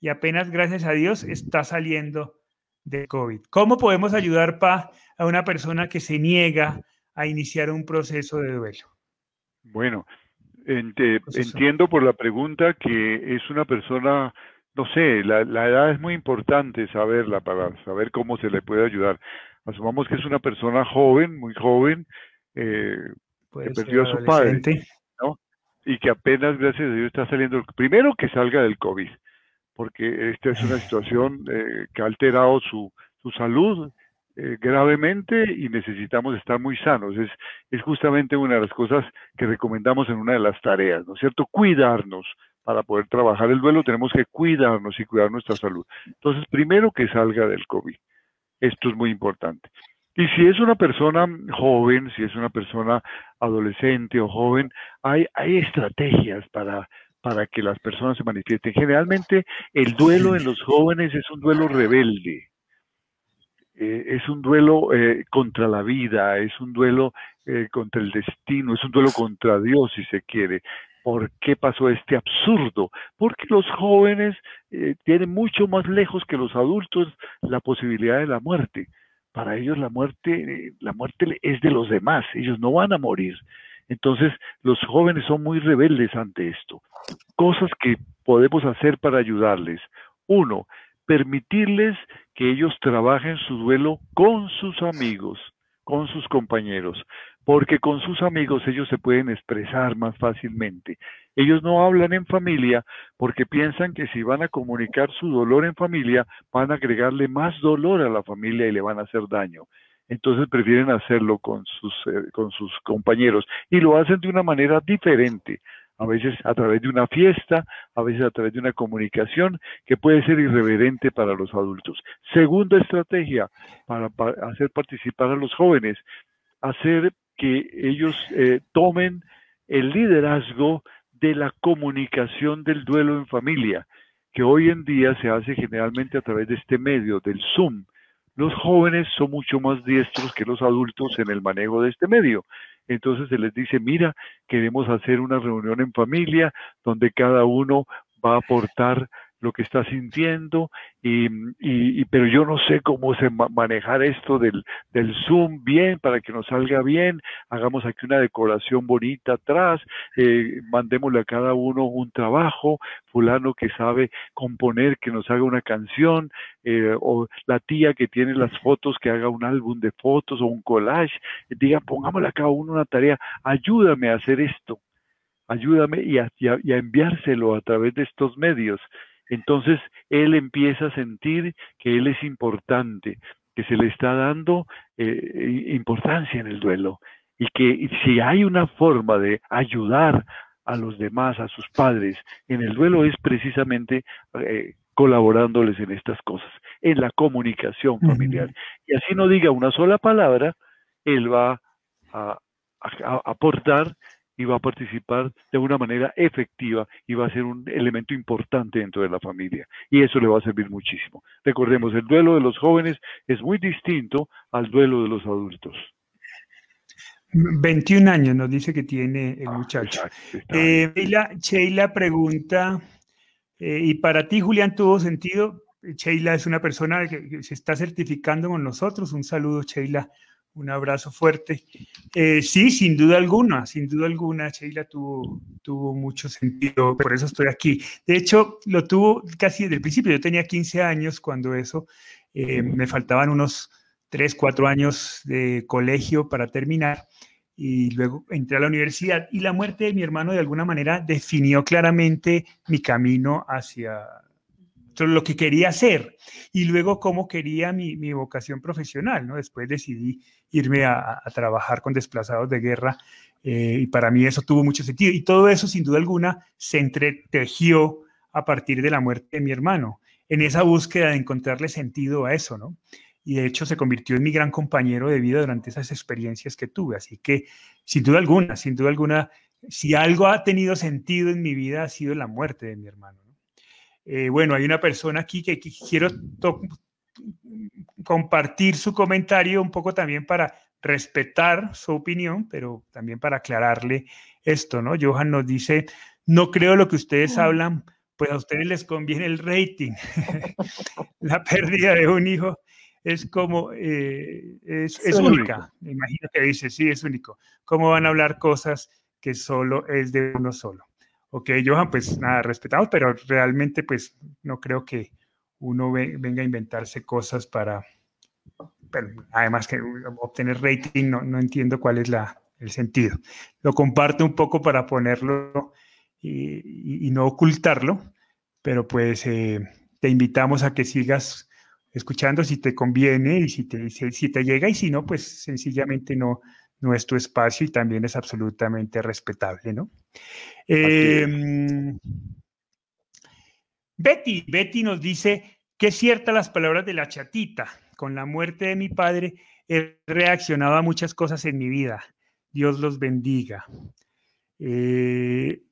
y apenas, gracias a Dios, está saliendo de COVID. ¿Cómo podemos ayudar pa, a una persona que se niega a iniciar un proceso de duelo? Bueno, entiendo por la pregunta que es una persona no sé, la, edad es muy importante saberla para saber cómo se le puede ayudar. Asumamos que es una persona joven, muy joven, eh, que perdió a su padre, ¿no? Y que apenas, gracias a Dios, está saliendo. Primero que salga del COVID, porque esta es una situación eh, que ha alterado su, su salud eh, gravemente y necesitamos estar muy sanos. Es, es justamente una de las cosas que recomendamos en una de las tareas, ¿no es cierto? Cuidarnos, para poder trabajar el duelo tenemos que cuidarnos y cuidar nuestra salud. Entonces, primero que salga del COVID. Esto es muy importante. Y si es una persona joven, si es una persona adolescente o joven, hay, estrategias para, para que las personas se manifiesten. Generalmente el duelo en los jóvenes es un duelo rebelde, eh, es un duelo eh, contra la vida, es un duelo eh, contra el destino, es un duelo contra Dios si se quiere. ¿Por qué pasó este absurdo? Porque los jóvenes eh, tienen mucho más lejos que los adultos la posibilidad de la muerte. Para ellos la muerte, eh, la muerte es de los demás, ellos no van a morir. Entonces los jóvenes son muy rebeldes ante esto. Cosas que podemos hacer para ayudarles. Uno, permitirles que ellos trabajen su duelo con sus amigos, con sus compañeros porque con sus amigos ellos se pueden expresar más fácilmente. Ellos no hablan en familia porque piensan que si van a comunicar su dolor en familia, van a agregarle más dolor a la familia y le van a hacer daño. Entonces prefieren hacerlo con sus, eh, con sus compañeros y lo hacen de una manera diferente a veces a través de una fiesta, a veces a través de una comunicación que puede ser irreverente para los adultos. Segunda estrategia para, hacer participar a los jóvenes, hacer que ellos eh, tomen el liderazgo de la comunicación del duelo en familia, que hoy en día se hace generalmente a través de este medio, del Zoom. Los jóvenes son mucho más diestros que los adultos en el manejo de este medio. Entonces se les dice, mira, queremos hacer una reunión en familia donde cada uno va a aportar lo que está sintiendo, y, y, pero yo no sé cómo se manejar esto del, del Zoom bien para que nos salga bien, hagamos aquí una decoración bonita atrás, eh, mandémosle a cada uno un trabajo, fulano que sabe componer, que nos haga una canción, eh, o la tía que tiene las fotos, que haga un álbum de fotos o un collage, diga, pongámosle a cada uno una tarea, ayúdame a hacer esto, ayúdame y a, enviárselo a través de estos medios. Entonces él empieza a sentir que él es importante, que se le está dando eh, importancia en el duelo y que si hay una forma de ayudar a los demás, a sus padres, en el duelo es precisamente eh, colaborándoles en estas cosas, en la comunicación familiar. Y así no diga una sola palabra, él va a, aportar y va a participar de una manera efectiva y va a ser un elemento importante dentro de la familia. Y eso le va a servir muchísimo. Recordemos, el duelo de los jóvenes es muy distinto al duelo de los adultos. 21 años nos dice que tiene el ah, muchacho. Eh, Sheila, pregunta, eh, ¿y para ti, Julián, tuvo sentido? Sheila es una persona que, se está certificando con nosotros. Un saludo, Sheila. Un abrazo fuerte. Eh, sí, sin duda alguna, sin duda alguna, Sheila tuvo, tuvo mucho sentido, por eso estoy aquí. De hecho, lo tuvo casi desde el principio. Yo tenía 15 años cuando eso, me faltaban unos 3, 4 años de colegio para terminar y luego entré a la universidad y la muerte de mi hermano de alguna manera definió claramente mi camino hacia lo que quería hacer y luego cómo quería mi, mi vocación profesional, ¿no? Después decidí irme a, trabajar con desplazados de guerra eh, y para mí eso tuvo mucho sentido y todo eso sin duda alguna se entretejió a partir de la muerte de mi hermano, en esa búsqueda de encontrarle sentido a eso, ¿no? y de hecho se convirtió en mi gran compañero de vida durante esas experiencias que tuve. Así que, sin duda alguna, sin duda alguna, si algo ha tenido sentido en mi vida ha sido la muerte de mi hermano. Eh, bueno, hay una persona aquí que, quiero compartir su comentario un poco también para respetar su opinión, pero también para aclararle esto, ¿no? Johan nos dice, no creo lo que ustedes hablan, pues a ustedes les conviene el rating. la pérdida de un hijo es como, eh, es, única. Me imagino que dice, sí, es único. ¿Cómo van a hablar cosas que solo es de uno solo? Ok, Johan, pues nada, respetamos, pero realmente pues no creo que uno venga a inventarse cosas para, además que obtener rating, no, no entiendo cuál es la, el sentido. Lo comparto un poco para ponerlo y, no ocultarlo, pero pues eh, te invitamos a que sigas escuchando si te conviene y si te, si, te llega y si no, pues sencillamente no, no es tu espacio y también es absolutamente respetable, ¿no? Em, Betty, Betty nos dice que es cierta las palabras de la chatita. Con la muerte de mi padre he reaccionado a muchas cosas en mi vida. Dios los bendiga. Eh,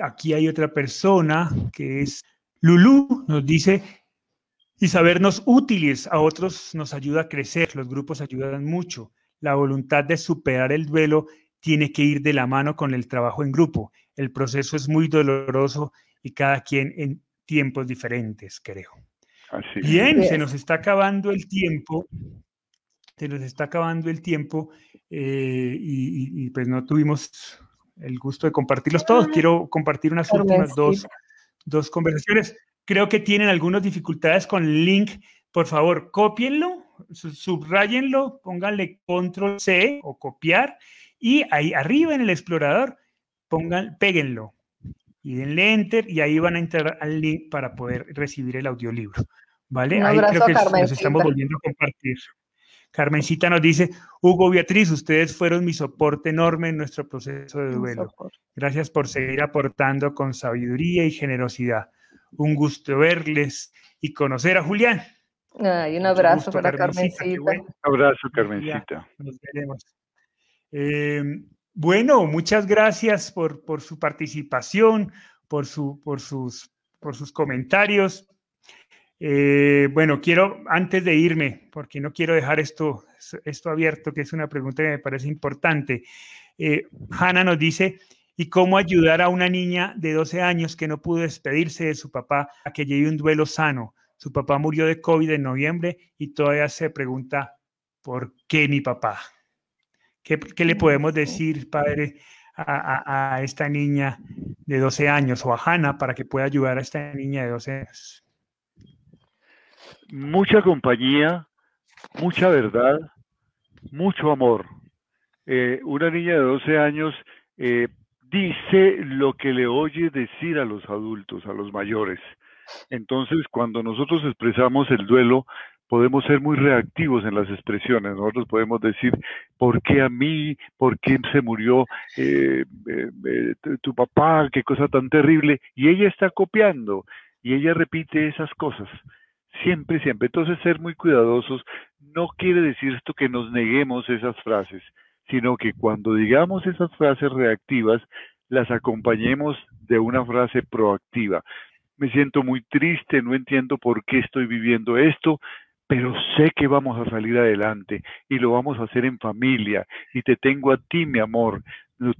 aquí hay otra persona que es Lulu, nos dice, y sabernos útiles a otros nos ayuda a crecer, los grupos ayudan mucho. La voluntad de superar el duelo tiene que ir de la mano con el trabajo en grupo. El proceso es muy doloroso y cada quien en tiempos diferentes, creo. Bien, se nos está acabando el tiempo. Se nos está acabando el tiempo eh, y, pues no tuvimos el gusto de compartirlos todos. Quiero compartir unas últimas dos, dos conversaciones creo que tienen algunas dificultades con el link. Por favor, cópienlo, subrayenlo, pónganle control C o copiar y ahí arriba en el explorador pongan, péguenlo y denle enter y ahí van a entrar al link para poder recibir el audiolibro. ¿Vale? ahí creo que nos estamos volviendo a compartir. Carmencita nos dice, Hugo Beatriz, ustedes fueron mi soporte enorme en nuestro proceso de duelo. Gracias por seguir aportando con sabiduría y generosidad. Un gusto verles y conocer a Julián. Ay, un abrazo para Carmencita. Un abrazo, Carmencita. nos veremos. Em, bueno, muchas gracias por, por su participación, por, su, por, sus, por sus comentarios. Eh, bueno, quiero, antes de irme, porque no quiero dejar esto, esto abierto, que es una pregunta que me parece importante. Eh, Hanna nos dice, y cómo ayudar a una niña de 12 años que no pudo despedirse de su papá a que lleve un duelo sano. Su papá murió de COVID en noviembre y todavía se pregunta, ¿por qué mi papá? ¿Qué, le podemos decir, padre, a, a, esta niña de 12 años o a Hannah para que pueda ayudar a esta niña de 12 años? Mucha compañía, mucha verdad, mucho amor. Eh, una niña de 12 años eh, dice lo que le oye decir a los adultos, a los mayores. Entonces, cuando nosotros expresamos el duelo, podemos ser muy reactivos en las expresiones. Nosotros podemos decir, ¿por qué a mí? ¿Por qué se murió eh, tu papá? ¿Qué cosa tan terrible? Y ella está copiando y ella repite esas cosas. Siempre, siempre. Entonces, ser muy cuidadosos no quiere decir esto que nos neguemos esas frases, sino que cuando digamos esas frases reactivas, las acompañemos de una frase proactiva. Me siento muy triste, no entiendo por qué estoy viviendo esto, pero sé que vamos a salir adelante y lo vamos a hacer en familia y te tengo a ti, mi amor,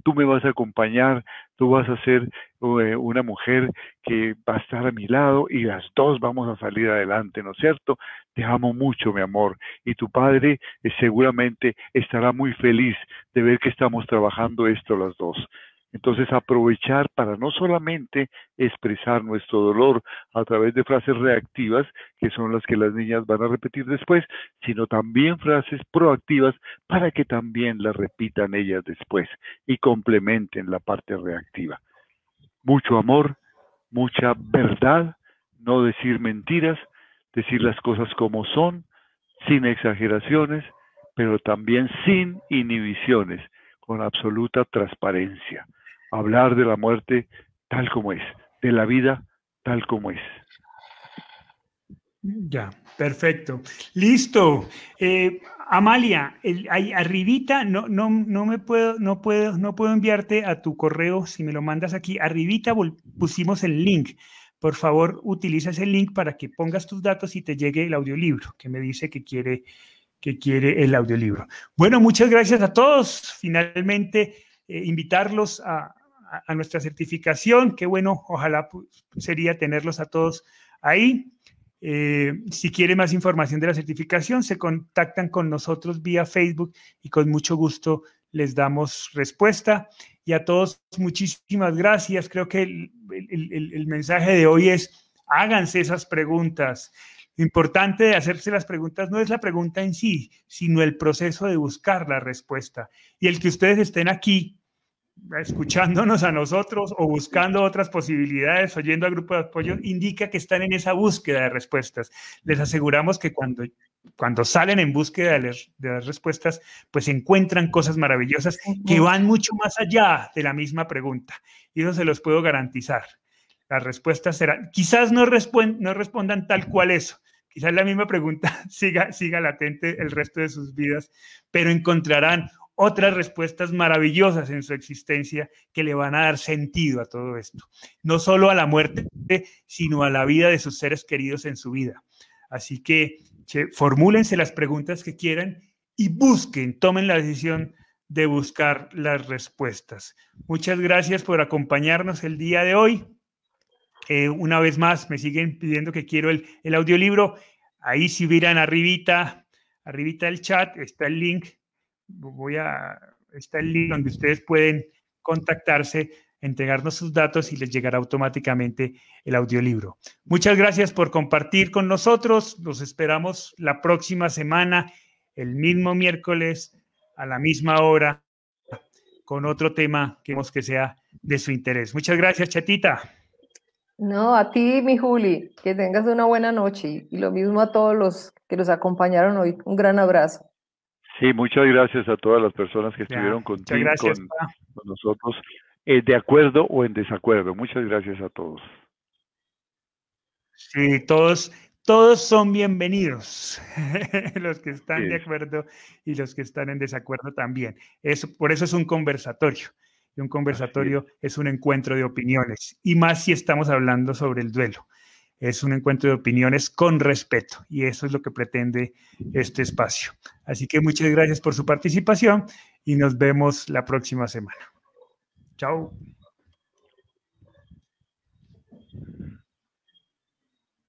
tú me vas a acompañar, tú vas a ser eh, una mujer que va a estar a mi lado y las dos vamos a salir adelante, ¿no es cierto? Te amo mucho, mi amor, y tu padre eh, seguramente estará muy feliz de ver que estamos trabajando esto las dos. Entonces aprovechar para no solamente expresar nuestro dolor a través de frases reactivas, que son las que las niñas van a repetir después, sino también frases proactivas para que también las repitan ellas después y complementen la parte reactiva. Mucho amor, mucha verdad, no decir mentiras, decir las cosas como son, sin exageraciones, pero también sin inhibiciones, con absoluta transparencia hablar de la muerte tal como es, de la vida tal como es. Ya, perfecto. Listo. Eh, Amalia, ahí arribita, no, no, no me puedo, no puedo, no puedo enviarte a tu correo si me lo mandas aquí. Arribita pusimos el link. Por favor, utiliza ese link para que pongas tus datos y te llegue el audiolibro que me dice que quiere, que quiere el audiolibro. Bueno, muchas gracias a todos. Finalmente, eh, invitarlos a, a, nuestra certificación. Qué bueno, ojalá sería tenerlos a todos ahí. Eh, si quiere más información de la certificación, se contactan con nosotros vía Facebook y con mucho gusto les damos respuesta. Y a todos, muchísimas gracias. Creo que el, mensaje de hoy es, háganse esas preguntas. Lo importante de hacerse las preguntas no es la pregunta en sí, sino el proceso de buscar la respuesta. Y el que ustedes estén aquí escuchándonos a nosotros o buscando otras posibilidades, oyendo al grupo de apoyo, indica que están en esa búsqueda de respuestas. Les aseguramos que cuando, cuando salen en búsqueda de, de las respuestas, pues encuentran cosas maravillosas que van mucho más allá de la misma pregunta. Y eso se los puedo garantizar. Las respuestas serán, quizás no, no respondan tal cual eso, quizás la misma pregunta siga, siga latente el resto de sus vidas, pero encontrarán otras respuestas maravillosas en su existencia que le van a dar sentido a todo esto. No solo a la muerte, sino a la vida de sus seres queridos en su vida. Así que formúlense las preguntas que quieran y busquen, tomen la decisión de buscar las respuestas. Muchas gracias por acompañarnos el día de hoy. Eh, una vez más, me siguen pidiendo que quiero el, audiolibro. Ahí si miran arribita, arribita del chat, está el link voy a, está el link donde ustedes pueden contactarse, entregarnos sus datos y les llegará automáticamente el audiolibro. Muchas gracias por compartir con nosotros. Los esperamos la próxima semana, el mismo miércoles, a la misma hora, con otro tema que que sea de su interés. Muchas gracias, Chatita. No, a ti, mi Juli, que tengas una buena noche y lo mismo a todos los que nos acompañaron hoy. Un gran abrazo. Sí, muchas gracias a todas las personas que estuvieron contigo, con, nosotros, eh, de acuerdo o en desacuerdo. Muchas gracias a todos. Sí, todos, todos son bienvenidos, los que están de acuerdo y los que están en desacuerdo también. Eso, por eso es un conversatorio. Y un conversatorio es un encuentro de opiniones, y más si estamos hablando sobre el duelo es un encuentro de opiniones con respeto y eso es lo que pretende este espacio. Así que muchas gracias por su participación y nos vemos la próxima semana. Chao.